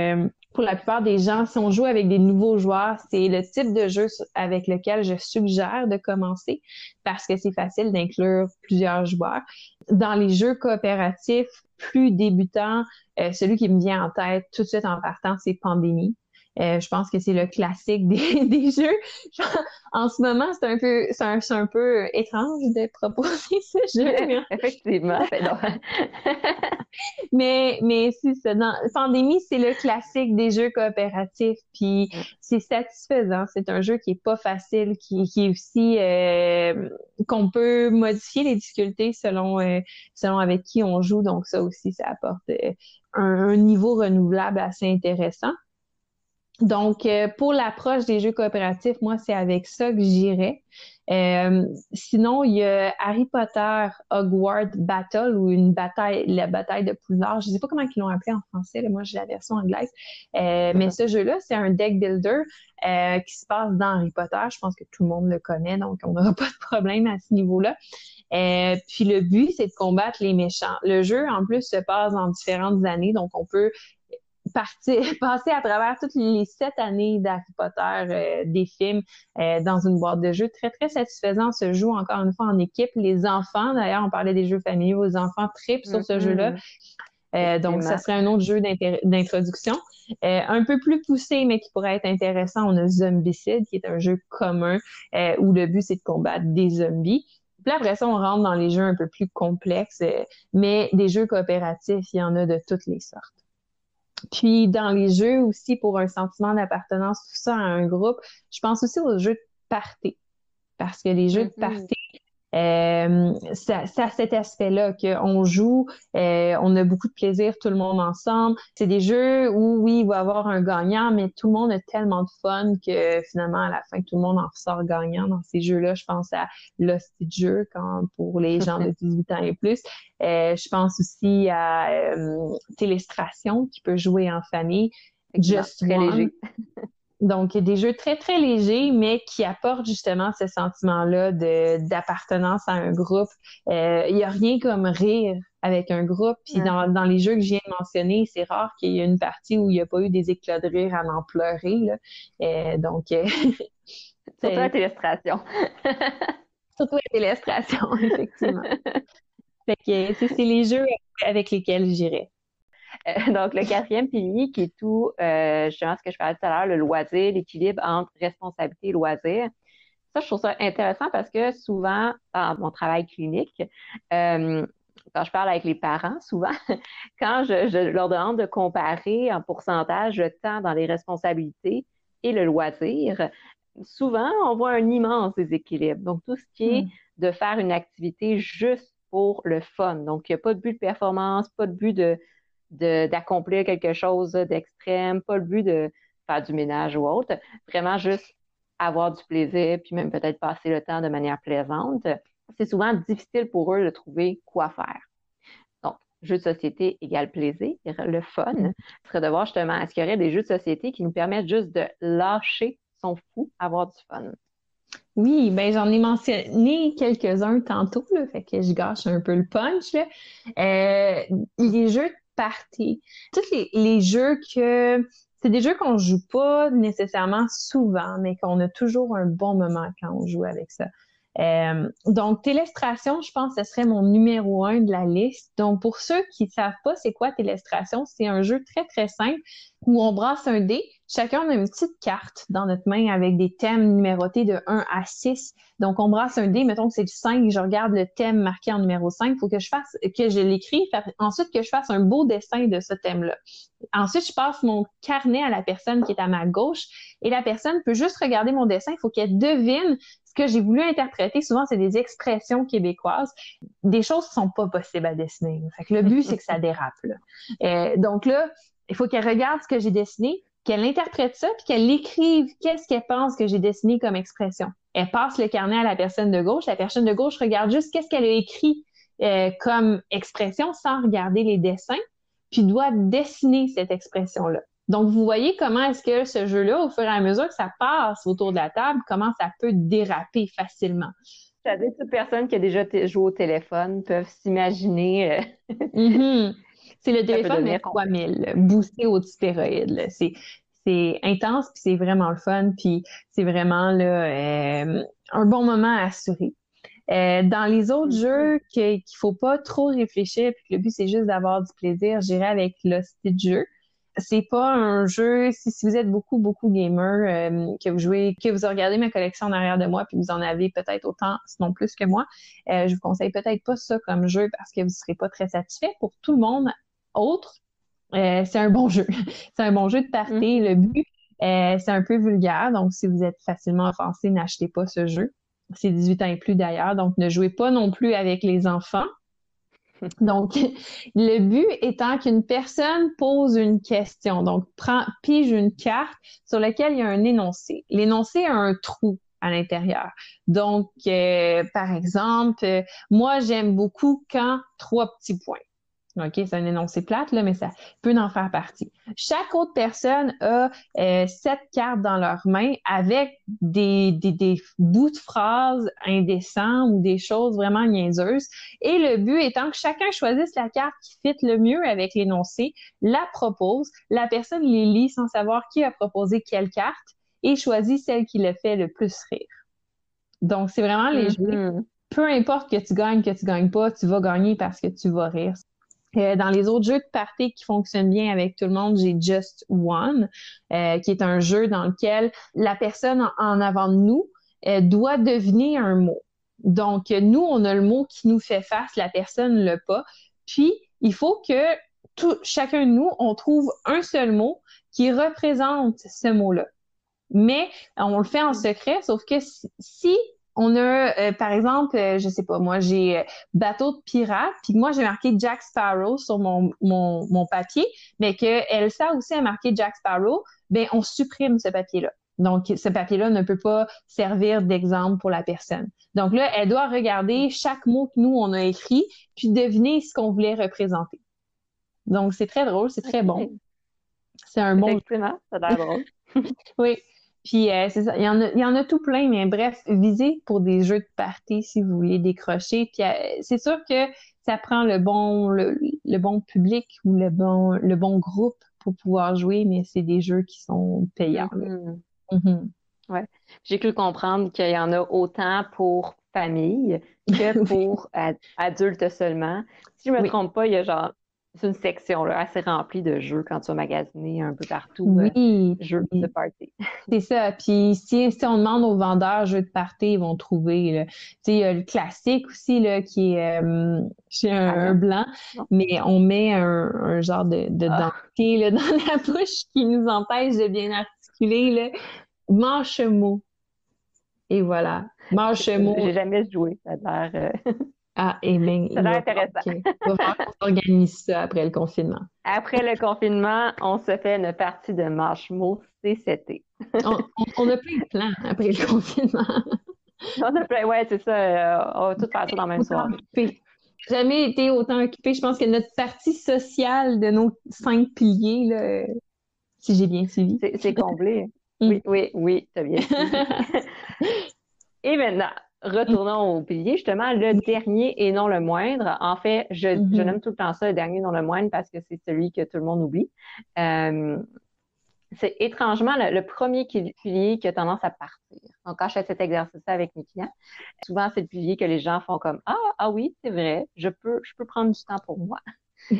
pour la plupart des gens, si on joue avec des nouveaux joueurs, c'est le type de jeu avec lequel je suggère de commencer parce que c'est facile d'inclure plusieurs joueurs. Dans les jeux coopératifs plus débutants, euh, celui qui me vient en tête tout de suite en partant, c'est Pandémie. Euh, je pense que c'est le classique des, des jeux. en ce moment, c'est un peu, c'est un, un, peu étrange de proposer ce jeu. Effectivement. mais mais c'est ça. Dans Pandémie, c'est le classique des jeux coopératifs. Puis mm. c'est satisfaisant. C'est un jeu qui est pas facile, qui, qui est aussi euh, qu'on peut modifier les difficultés selon euh, selon avec qui on joue. Donc ça aussi, ça apporte un niveau renouvelable assez intéressant. Donc, euh, pour l'approche des jeux coopératifs, moi, c'est avec ça que j'irais. Euh, sinon, il y a Harry Potter Hogwarts Battle ou une bataille, la bataille de Poudlard. Je ne sais pas comment ils l'ont appelé en français. moi, j'ai la version anglaise. Euh, mais ce jeu-là, c'est un deck builder qui se passe dans Harry Potter. Je pense que tout le monde le connaît, donc on n'aura pas de problème à ce niveau-là. puis le but, c'est de combattre les méchants. Le jeu, en plus, se passe en différentes années, donc on peut partir, passer à travers toutes les sept années d'Harry Potter, euh, des films, euh, dans une boîte de jeux. Très, très satisfaisant. Se joue encore une fois en équipe. Les enfants, d'ailleurs, on parlait des jeux familiaux, les enfants tripent sur ce mm-hmm. jeu-là. Euh, donc, ça serait un autre jeu d'introduction. un peu plus poussé, mais qui pourrait être intéressant, on a Zombicide, qui est un jeu commun où le but, c'est de combattre des zombies. Puis après ça, on rentre dans les jeux un peu plus complexes, mais des jeux coopératifs, il y en a de toutes les sortes. Puis dans les jeux aussi, pour un sentiment d'appartenance, tout ça à un groupe, je pense aussi aux jeux de party. Parce que les jeux de mm-hmm. party, euh, ça, ça cet aspect-là qu'on joue, euh, on a beaucoup de plaisir tout le monde ensemble. C'est des jeux où oui, il va y avoir un gagnant, mais tout le monde a tellement de fun que finalement à la fin tout le monde en ressort gagnant dans ces jeux-là. Je pense à Lost Jeu quand pour les gens de 18 ans et plus. Euh, je pense aussi à euh, Télestration qui peut jouer en famille. Just très léger. Donc, des jeux très, très légers, mais qui apportent justement ce sentiment-là d'appartenance à un groupe. Euh, il n'y a rien comme rire avec un groupe. Puis dans, dans, les jeux que je viens de mentionner, c'est rare qu'il y ait une partie où il n'y a pas eu des éclats de rire à en pleurer. Là. Euh, donc, euh, Surtout la télestration. Surtout la télestration, effectivement. fait que c'est les jeux avec lesquels j'irais. Euh, donc, le quatrième pilier qui est tout, euh, justement, ce que je parlais tout à l'heure, le loisir, l'équilibre entre responsabilité et loisir. Ça, je trouve ça intéressant parce que souvent, dans mon travail clinique, euh, quand je parle avec les parents, souvent, quand je, leur demande de comparer en pourcentage le temps dans les responsabilités et le loisir, souvent, on voit un immense déséquilibre. Donc, tout ce qui est hmm. de faire une activité juste pour le fun. Donc, il n'y a pas de but de performance, pas de but de, d'accomplir quelque chose d'extrême, pas le but de faire du ménage ou autre, vraiment juste avoir du plaisir, puis même peut-être passer le temps de manière plaisante. C'est souvent difficile pour eux de trouver quoi faire. Donc, jeu de société égale plaisir, le fun, serait de voir justement, est-ce qu'il y aurait des jeux de société qui nous permettent juste de lâcher son fou, avoir du fun? Oui, ben j'en ai mentionné quelques-uns tantôt, fait que je gâche un peu le punch. Euh, les jeux party. Tous les, jeux que c'est des jeux qu'on joue pas nécessairement souvent, mais qu'on a toujours un bon moment quand on joue avec ça. Euh, donc, Télestration, je pense que ce serait mon numéro un de la liste. Donc, pour ceux qui savent pas c'est quoi Télestration, c'est un jeu très, très simple où on brasse un dé. Chacun a une petite carte dans notre main avec des thèmes numérotés de 1 à 6. Donc, on brasse un dé, mettons que c'est du 5, je regarde le thème marqué en numéro 5, il faut que je fasse, que je l'écris, ensuite que je fasse un beau dessin de ce thème-là. Ensuite, je passe mon carnet à la personne qui est à ma gauche et la personne peut juste regarder mon dessin, il faut qu'elle devine que j'ai voulu interpréter, souvent, c'est des expressions québécoises, des choses qui sont pas possibles à dessiner. Fait que le but, c'est que ça dérape. Là. Euh, donc là, il faut qu'elle regarde ce que j'ai dessiné, qu'elle interprète ça, puis qu'elle écrive qu'est-ce qu'elle pense que j'ai dessiné comme expression. Elle passe le carnet à la personne de gauche. La personne de gauche regarde juste qu'est-ce qu'elle a écrit euh, comme expression sans regarder les dessins, puis doit dessiner cette expression-là. Donc, vous voyez comment est-ce que ce jeu-là, au fur et à mesure que ça passe autour de la table, comment ça peut déraper facilement. Savais que toute personne qui a déjà joué au téléphone peuvent s'imaginer. Euh, mm-hmm. C'est le téléphone, mais 3000, boosté aux stéroïdes. C'est c'est intense, puis c'est vraiment le fun, puis c'est vraiment là, euh, un bon moment à assurer. Euh, dans les autres mm-hmm. jeux qu'il ne faut pas trop réfléchir, puis que le but c'est juste d'avoir du plaisir, j'irai avec le style de jeu c'est pas un jeu, si, vous êtes beaucoup, beaucoup gamer, euh, que vous jouez, que vous regardez ma collection en arrière de moi, puis vous en avez peut-être autant, sinon plus que moi, je vous conseille peut-être pas ça comme jeu parce que vous serez pas très satisfait. Pour tout le monde autre, euh, c'est un bon jeu. c'est un bon jeu de party. Mm. Le but, c'est un peu vulgaire, donc si vous êtes facilement offensé, n'achetez pas ce jeu. C'est 18 ans et plus d'ailleurs, donc ne jouez pas non plus avec les enfants. Donc, le but étant qu'une personne pose une question. Donc, prend, pige une carte sur laquelle il y a un énoncé. L'énoncé a un trou à l'intérieur. Donc, euh, par exemple, euh, moi, j'aime beaucoup quand trois petits points. OK, c'est un énoncé plate, là, mais ça peut en faire partie. Chaque autre personne a euh, sept cartes dans leurs mains avec des, des, des, bouts de phrases indécents ou des choses vraiment niaiseuses. Et le but étant que chacun choisisse la carte qui fit le mieux avec l'énoncé, la propose, la personne les lit sans savoir qui a proposé quelle carte et choisit celle qui le fait le plus rire. Donc, c'est vraiment les mm-hmm. jeux. Peu importe que tu gagnes, que tu gagnes pas, tu vas gagner parce que tu vas rire. Euh, dans les autres jeux de party qui fonctionnent bien avec tout le monde, j'ai Just One, euh, qui est un jeu dans lequel la personne en avant de nous euh, doit deviner un mot. Donc, nous, on a le mot qui nous fait face, la personne l'a pas. Puis, il faut que tout, chacun de nous, on trouve un seul mot qui représente ce mot-là. Mais on le fait en secret, sauf que si on a, euh, par exemple, euh, je sais pas, moi, j'ai euh, bateau de pirate, puis moi, j'ai marqué Jack Sparrow sur mon, mon, mon papier, mais que Elsa aussi a marqué Jack Sparrow, ben on supprime ce papier-là. Donc, ce papier-là ne peut pas servir d'exemple pour la personne. Donc là, elle doit regarder chaque mot que nous, on a écrit, puis deviner ce qu'on voulait représenter. Donc, c'est très drôle, c'est très bon. C'est un bon... Effectivement, ça a l'air drôle. oui. Puis euh, c'est ça, il y, en a, il y en a tout plein, mais bref, visez pour des jeux de party si vous voulez décrocher. Puis euh, c'est sûr que ça prend le bon le, bon public ou le bon le bon groupe pour pouvoir jouer, mais c'est des jeux qui sont payants. Mm-hmm. Mm-hmm. Ouais. J'ai cru comprendre qu'il y en a autant pour famille que pour adultes seulement. Si je me trompe pas, il y a genre c'est une section là, assez remplie de jeux quand tu vas magasiner un peu partout. Euh, oui. jeux de party. C'est ça. Puis si, si, on demande aux vendeurs jeux de party, ils vont trouver. Tu sais, il y a le classique aussi là, qui est euh, chez un, ah blanc, mais on met un, un genre de, de ah. là, dans la bouche qui nous empêche de bien articuler. Là. Manche-mot. Et voilà. Manche-mot. J'ai jamais joué. Ça a l'air. Euh, ah, et bien. Ça a l'air intéressant. On va organise ça après le confinement. Après le confinement, on se fait une partie de marshmallow CCT. on, on, a plein de plans après le confinement. on a plein, ouais, c'est ça. Euh, on va tout faire ça dans la même soirée. Jamais été autant occupé. Je pense que notre partie sociale de nos cinq piliers, là, si j'ai bien suivi. C'est comblé. Mm. Oui, oui, oui, t'as bien suivi. Et maintenant, Retournons au pilier, justement, le dernier et non le moindre. En fait, je, je mm-hmm. nomme tout le temps ça, le dernier et non le moindre, parce que c'est celui que tout le monde oublie. Euh, c'est étrangement le, premier pilier qui a tendance à partir. Donc, quand je fais cet exercice avec mes clients, souvent, c'est le pilier que les gens font comme Ah, ah oui, c'est vrai, je peux, je peux prendre du temps pour moi.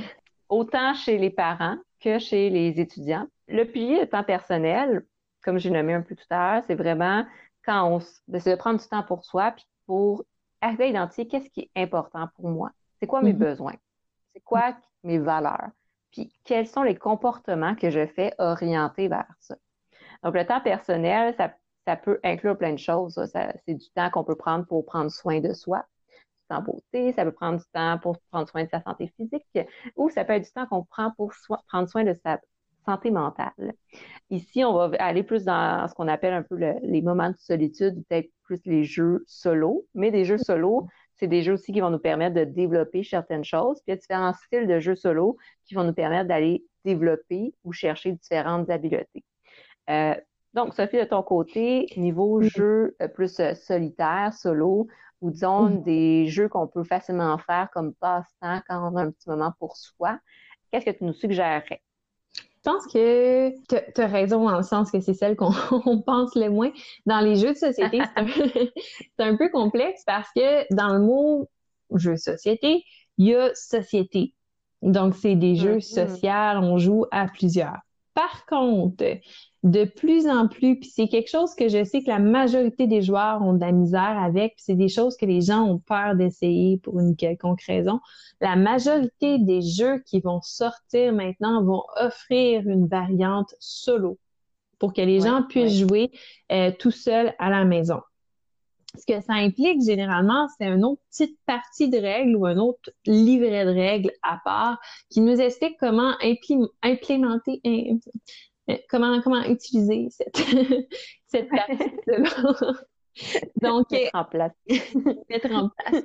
Autant chez les parents que chez les étudiants. Le pilier de temps personnel, comme j'ai nommé un peu tout à l'heure, c'est vraiment quand on de prendre du temps pour soi, puis pour arriver à identifier qu'est-ce qui est important pour moi. C'est quoi mes mm-hmm. besoins? C'est quoi mes valeurs? Puis quels sont les comportements que je fais orientés vers ça? Donc, le temps personnel, ça, peut inclure plein de choses. c'est du temps qu'on peut prendre pour prendre soin de soi, du temps beauté, ça peut prendre du temps pour prendre soin de sa santé physique, ou ça peut être du temps qu'on prend pour prendre soin de sa santé mentale. Ici, on va aller plus dans ce qu'on appelle un peu les moments de solitude, peut-être plus les jeux solo, mais des jeux solo, c'est des jeux aussi qui vont nous permettre de développer certaines choses. Puis il y a différents styles de jeux solo qui vont nous permettre d'aller développer ou chercher différentes habiletés. Euh, donc, Sophie, de ton côté, niveau jeu euh, plus euh, solitaire, solo, ou disons des jeux qu'on peut facilement faire comme passe-temps quand on a un petit moment pour soi, qu'est-ce que tu nous suggérerais? Je pense que tu as raison dans le sens que c'est celle qu'on pense le moins. Dans les jeux de société, c'est un, peu complexe parce que dans le mot jeu de société, il y a société. Donc, c'est des jeux mm-hmm. sociaux, on joue à plusieurs. Par contre, de plus en plus, puis c'est quelque chose que je sais que la majorité des joueurs ont de la misère avec, puis c'est des choses que les gens ont peur d'essayer pour une quelconque raison. La majorité des jeux qui vont sortir maintenant vont offrir une variante solo pour que les gens puissent jouer euh, tout seuls à la maison. Ce que ça implique généralement, c'est une autre petite partie de règles ou un autre livret de règles à part qui nous explique comment implémenter, comment, comment utiliser cette, cette partie-là. Donc, mettre en place. mettre en place.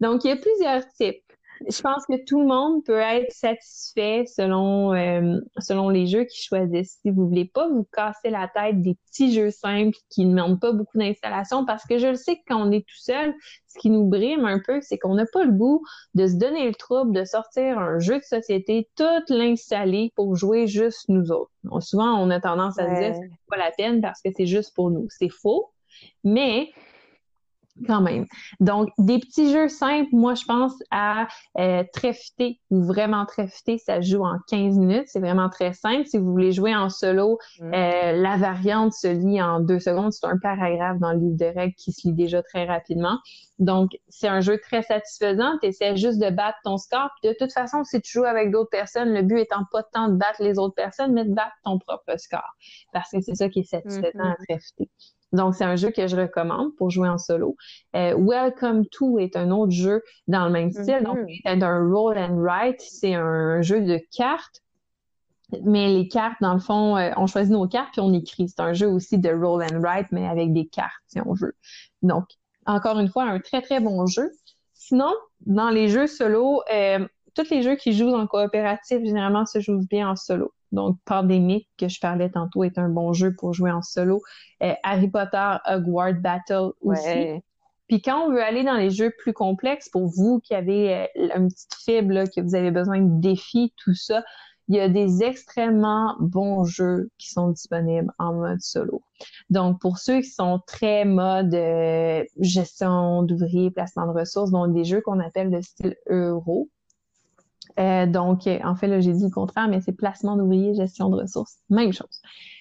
Donc, il y a plusieurs types je pense que tout le monde peut être satisfait selon euh, selon les jeux qu'ils choisissent. Si vous voulez pas vous casser la tête des petits jeux simples qui ne demandent pas beaucoup d'installation, parce que je le sais que quand on est tout seul, ce qui nous brime un peu, c'est qu'on n'a pas le goût de se donner le trouble de sortir un jeu de société, tout l'installer pour jouer juste nous autres. souvent, on a tendance à se dire c'est pas la peine parce que c'est juste pour nous. C'est faux. Mais quand même. Donc, des petits jeux simples, moi, je pense à euh, ou vraiment Trefité, ça joue en 15 minutes. C'est vraiment très simple. Si vous voulez jouer en solo, mm. euh, la variante se lit en deux secondes. C'est un paragraphe dans le livre de règles qui se lit déjà très rapidement. Donc, c'est un jeu très satisfaisant. Tu essaies juste de battre ton score. Puis de toute façon, si tu joues avec d'autres personnes, le but étant pas tant de battre les autres personnes, mais de battre ton propre score. Parce que c'est ça qui est satisfaisant mm-hmm. à Trefité. Donc, c'est un jeu que je recommande pour jouer en solo. Euh, Welcome to est un autre jeu dans le même style. Donc, mm-hmm. c'est un roll and write. C'est un jeu de cartes. Mais les cartes, dans le fond, euh, on choisit nos cartes puis on écrit. C'est un jeu aussi de roll and write, mais avec des cartes, si on veut. Donc, encore une fois, un très, très bon jeu. Sinon, dans les jeux solo, euh, tous les jeux qui jouent en coopératif, généralement, se jouent bien en solo. Donc, Pandemic, que je parlais tantôt, est un bon jeu pour jouer en solo. Euh, Harry Potter Hogwarts Battle aussi. Puis quand on veut aller dans les jeux plus complexes, pour vous qui avez euh, une petite fibre, que vous avez besoin de défis, tout ça, il y a des extrêmement bons jeux qui sont disponibles en mode solo. Donc, pour ceux qui sont très mode euh, gestion d'ouvriers, placement de ressources, donc des jeux qu'on appelle de style euro, euh, donc, en fait, là, j'ai dit le contraire, mais c'est placement d'ouvriers, gestion de ressources, même chose.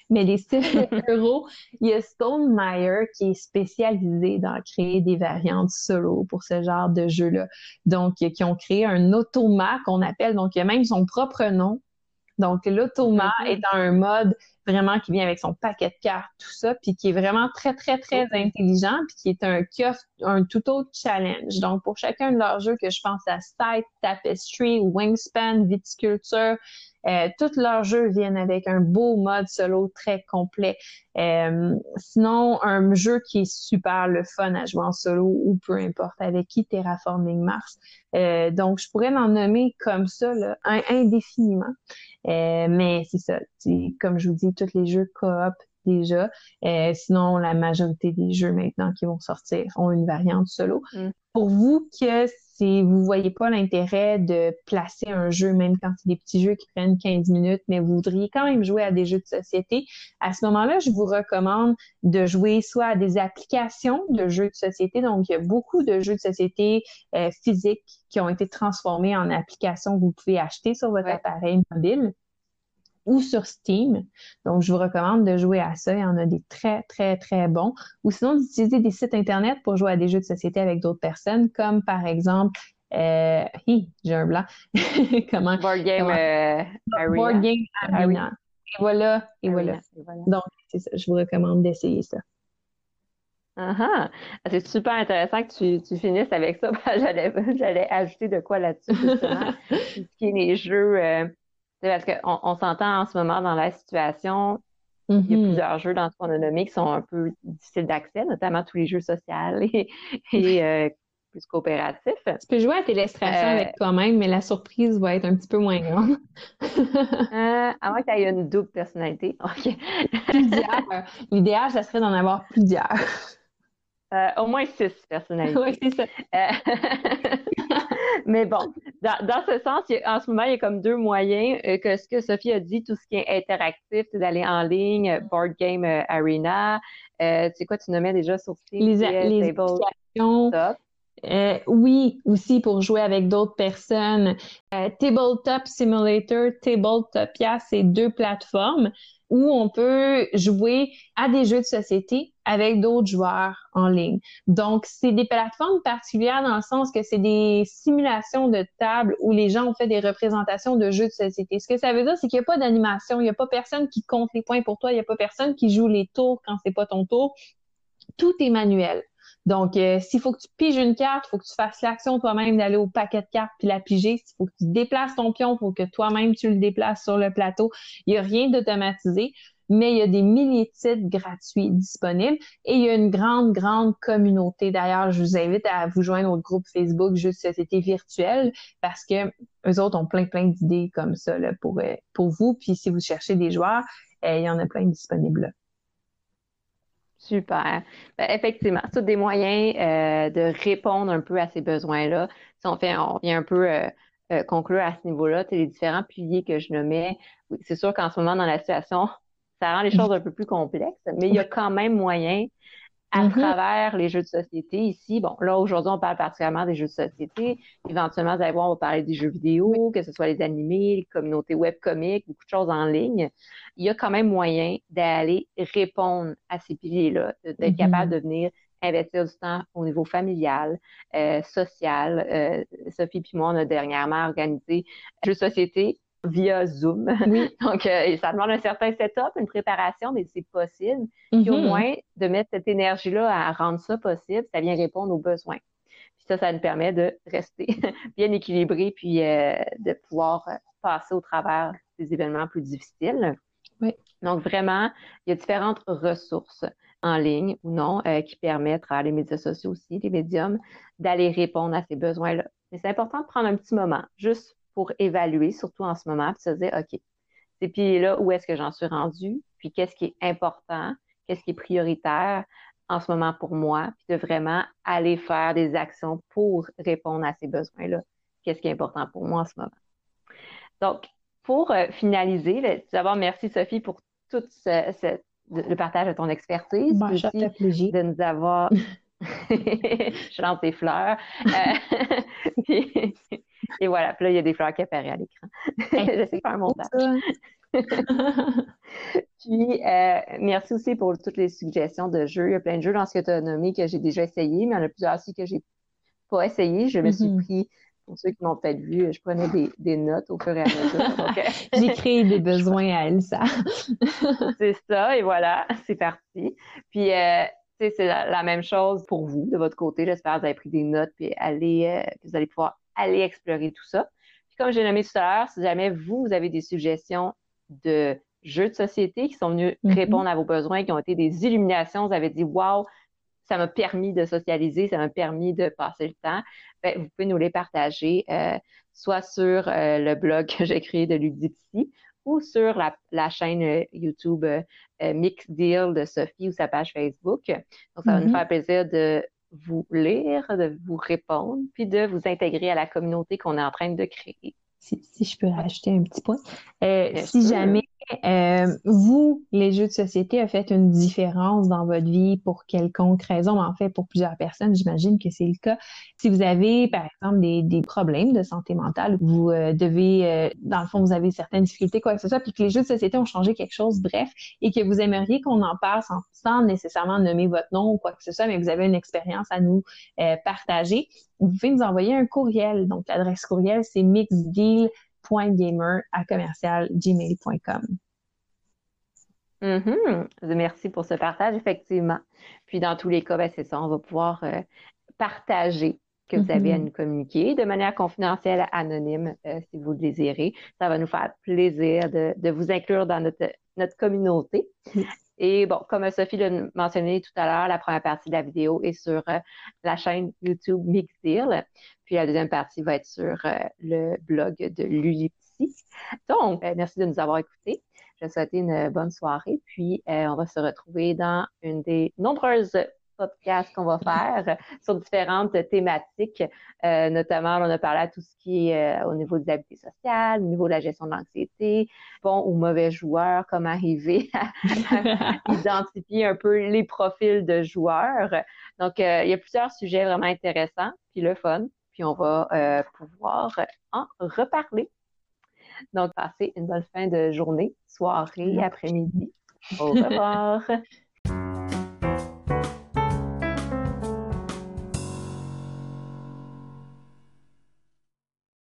Mais les styles euros, il y a Stone Meyer qui est spécialisé dans créer des variantes solo pour ce genre de jeu-là. Donc, qui ont créé un automa qu'on appelle, donc il y a même son propre nom. Donc, l'automa mm-hmm. est un mode vraiment qui vient avec son paquet de cartes, tout ça, puis qui est vraiment très, très, très intelligent, puis qui est un qui offre un tout autre challenge. Donc, pour chacun de leurs jeux, que je pense à Sight, Tapestry, Wingspan, Viticulture, euh, tous leurs jeux viennent avec un beau mode solo très complet. Euh, sinon, un jeu qui est super le fun à jouer en solo ou peu importe avec qui Terraforming Mars. Euh, donc, je pourrais m'en nommer comme ça, là, indéfiniment. mais c'est ça. Comme je vous dis, tous les jeux coop déjà. Euh, sinon, la majorité des jeux maintenant qui vont sortir ont une variante solo. Mm. Pour vous, que si vous voyez pas l'intérêt de placer un jeu, même quand c'est des petits jeux qui prennent 15 minutes, mais vous voudriez quand même jouer à des jeux de société, à ce moment-là, je vous recommande de jouer soit à des applications de jeux de société. Donc, il y a beaucoup de jeux de société euh, physiques qui ont été transformés en applications que vous pouvez acheter sur votre appareil mobile ou sur Steam. Donc, je vous recommande de jouer à ça. Il y en a des très, très, très bons. Ou sinon, d'utiliser des sites Internet pour jouer à des jeux de société avec d'autres personnes, comme par exemple, euh, j'ai un blanc. comment? Board Game euh, Board Game Arena. Et voilà, et voilà. Donc, c'est ça. Je vous recommande d'essayer ça. Uh C'est super intéressant que tu, tu finisses avec ça. j'allais, j'allais ajouter de quoi là-dessus, justement. ce qui est les jeux. Euh, parce qu'on on, s'entend en ce moment dans la situation, il y a mm-hmm. plusieurs jeux dans ce qu'on a nommé qui sont un peu difficiles d'accès, notamment tous les jeux sociaux et, euh, plus coopératifs. Tu peux jouer à Télestration avec euh, toi-même, mais la surprise va être un petit peu moins grande. euh, à moins que tu aies une double personnalité. plusieurs. L'idéal, ça serait d'en avoir plusieurs. Euh, au moins six personnalités. oui, c'est ça. Mais bon, dans, ce sens, en ce moment, il y a comme deux moyens euh, que ce que Sophie a dit, tout ce qui est interactif, c'est d'aller en ligne, euh, Board Game euh, Arena. Euh, tu sais quoi, tu nommais déjà sur? Les, les applications. Oui, aussi pour jouer avec d'autres personnes. Tabletop Simulator, Tabletopia, c'est deux plateformes où on peut jouer à des jeux de société avec d'autres joueurs en ligne. Donc, c'est des plateformes particulières dans le sens que c'est des simulations de table où les gens ont fait des représentations de jeux de société. Ce que ça veut dire, c'est qu'il n'y a pas d'animation, il n'y a pas personne qui compte les points pour toi, il n'y a pas personne qui joue les tours quand c'est pas ton tour. Tout est manuel. Donc, euh, s'il faut que tu piges une carte, il faut que tu fasses l'action toi-même d'aller au paquet de cartes puis la piger. S'il faut que tu déplaces ton pion, il faut que toi-même tu le déplaces sur le plateau. Il n'y a rien d'automatisé, mais il y a des milliers de titres gratuits disponibles et il y a une grande, grande communauté. D'ailleurs, je vous invite à vous joindre au groupe Facebook Juste Société Virtuelle parce que eux autres ont plein, plein d'idées comme ça là, pour, euh, pour vous. Puis si vous cherchez des joueurs, euh, il y en a plein disponibles. Super. Ben, effectivement, c'est des moyens euh, de répondre un peu à ces besoins-là. Si on fait, on vient un peu euh, euh, conclure à ce niveau-là, les différents piliers que je nommais. Oui, c'est sûr qu'en ce moment, dans la situation, ça rend les choses un peu plus complexes, mais il y a quand même moyen à mm-hmm. travers les jeux de société ici. Bon, là, aujourd'hui, on parle particulièrement des jeux de société. Éventuellement, vous allez voir, on va parler des jeux vidéo, que ce soit les animés, les communautés webcomiques, beaucoup de choses en ligne. Il y a quand même moyen d'aller répondre à ces piliers-là, d'être mm-hmm. capable de venir investir du temps au niveau familial, euh, social. Euh, Sophie et moi, on a dernièrement organisé jeux de société via Zoom. Oui. Donc, euh, ça demande un certain setup, une préparation, mais c'est possible. Puis au mm-hmm. moins, de mettre cette énergie-là à rendre ça possible, ça vient répondre aux besoins. Puis ça, ça nous permet de rester bien équilibré, puis euh, de pouvoir passer au travers des événements plus difficiles. Oui. Donc, vraiment, il y a différentes ressources en ligne ou non euh, qui permettent à les médias sociaux aussi, les médiums, d'aller répondre à ces besoins-là. Mais c'est important de prendre un petit moment, juste pour évaluer, surtout en ce moment, puis se dire, OK, ces piliers-là, où est-ce que j'en suis rendu? Puis qu'est-ce qui est important? Qu'est-ce qui est prioritaire en ce moment pour moi? Puis de vraiment aller faire des actions pour répondre à ces besoins-là. Qu'est-ce qui est important pour moi en ce moment? Donc, pour euh, finaliser, d'abord, merci Sophie pour tout le partage de ton expertise. Bon, aussi, de nous avoir. je lance des fleurs. Euh, Et voilà, puis là, il y a des fleurs qui apparaissent à l'écran. J'essaie de faire un montage. puis, euh, merci aussi pour toutes les suggestions de jeux. Il y a plein de jeux dans ce que tu as nommé que j'ai déjà essayé, mais il y en a plusieurs aussi que j'ai pas essayé. Je me suis mm-hmm. pris, pour ceux qui m'ont peut-être vu, je prenais des, des, notes au fur et à mesure. Euh, j'ai créé des besoins à Elsa. c'est ça, et voilà, c'est parti. Puis, euh, c'est la, même chose pour vous, de votre côté. J'espère que vous avez pris des notes, puis allez, euh, que vous allez pouvoir aller explorer tout ça. Puis comme j'ai nommé tout à l'heure, si jamais vous, vous avez des suggestions de jeux de société qui sont venus mm-hmm. répondre à vos besoins, qui ont été des illuminations, vous avez dit Wow, ça m'a permis de socialiser, ça m'a permis de passer le temps, ben, vous pouvez nous les partager, euh, soit sur euh, le blog que j'ai créé de Ludipsy ou sur la, chaîne YouTube Mix Deal de Sophie ou sa page Facebook. Donc, ça va nous mm-hmm. faire plaisir de vous lire, de vous répondre, puis de vous intégrer à la communauté qu'on est en train de créer. Si, je peux rajouter un petit point. Euh, si jamais euh, vous, les jeux de société, a fait une différence dans votre vie pour quelconque raison, en fait pour plusieurs personnes, j'imagine que c'est le cas. Si vous avez, par exemple, des, des problèmes de santé mentale, vous euh, devez, euh, dans le fond, vous avez certaines difficultés, quoi que ce soit, puis que les jeux de société ont changé quelque chose, bref, et que vous aimeriez qu'on en parle sans, sans, nécessairement nommer votre nom ou quoi que ce soit, mais vous avez une expérience à nous partager, vous pouvez nous envoyer un courriel. Donc, l'adresse courriel, c'est mixdeal gamer à commercial gmail.com. Mm-hmm. Merci pour ce partage, effectivement. Puis dans tous les cas, ben, c'est ça, on va pouvoir euh, partager que vous avez à mm-hmm. nous communiquer de manière confidentielle, anonyme, euh, si vous le désirez. Ça va nous faire plaisir de, vous inclure dans notre, notre communauté. Et bon, comme Sophie l'a mentionné tout à l'heure, la première partie de la vidéo est sur euh, la chaîne YouTube Mixdeal. Puis la deuxième partie va être sur euh, le blog de Lulipsy. Donc, euh, merci de nous avoir écoutés. Je vous souhaite une bonne soirée. Puis, on va se retrouver dans une des nombreuses podcast qu'on va faire sur différentes thématiques. Euh, notamment, on a parlé à tout ce qui est euh, au niveau des habiletés sociales, au niveau de la gestion de l'anxiété, bon ou mauvais joueurs, comment arriver à, identifier un peu les profils de joueurs. Donc, euh, il y a plusieurs sujets vraiment intéressants, puis le fun, puis on va pouvoir en reparler. Donc, passez une bonne fin de journée, soirée, après-midi. Au revoir.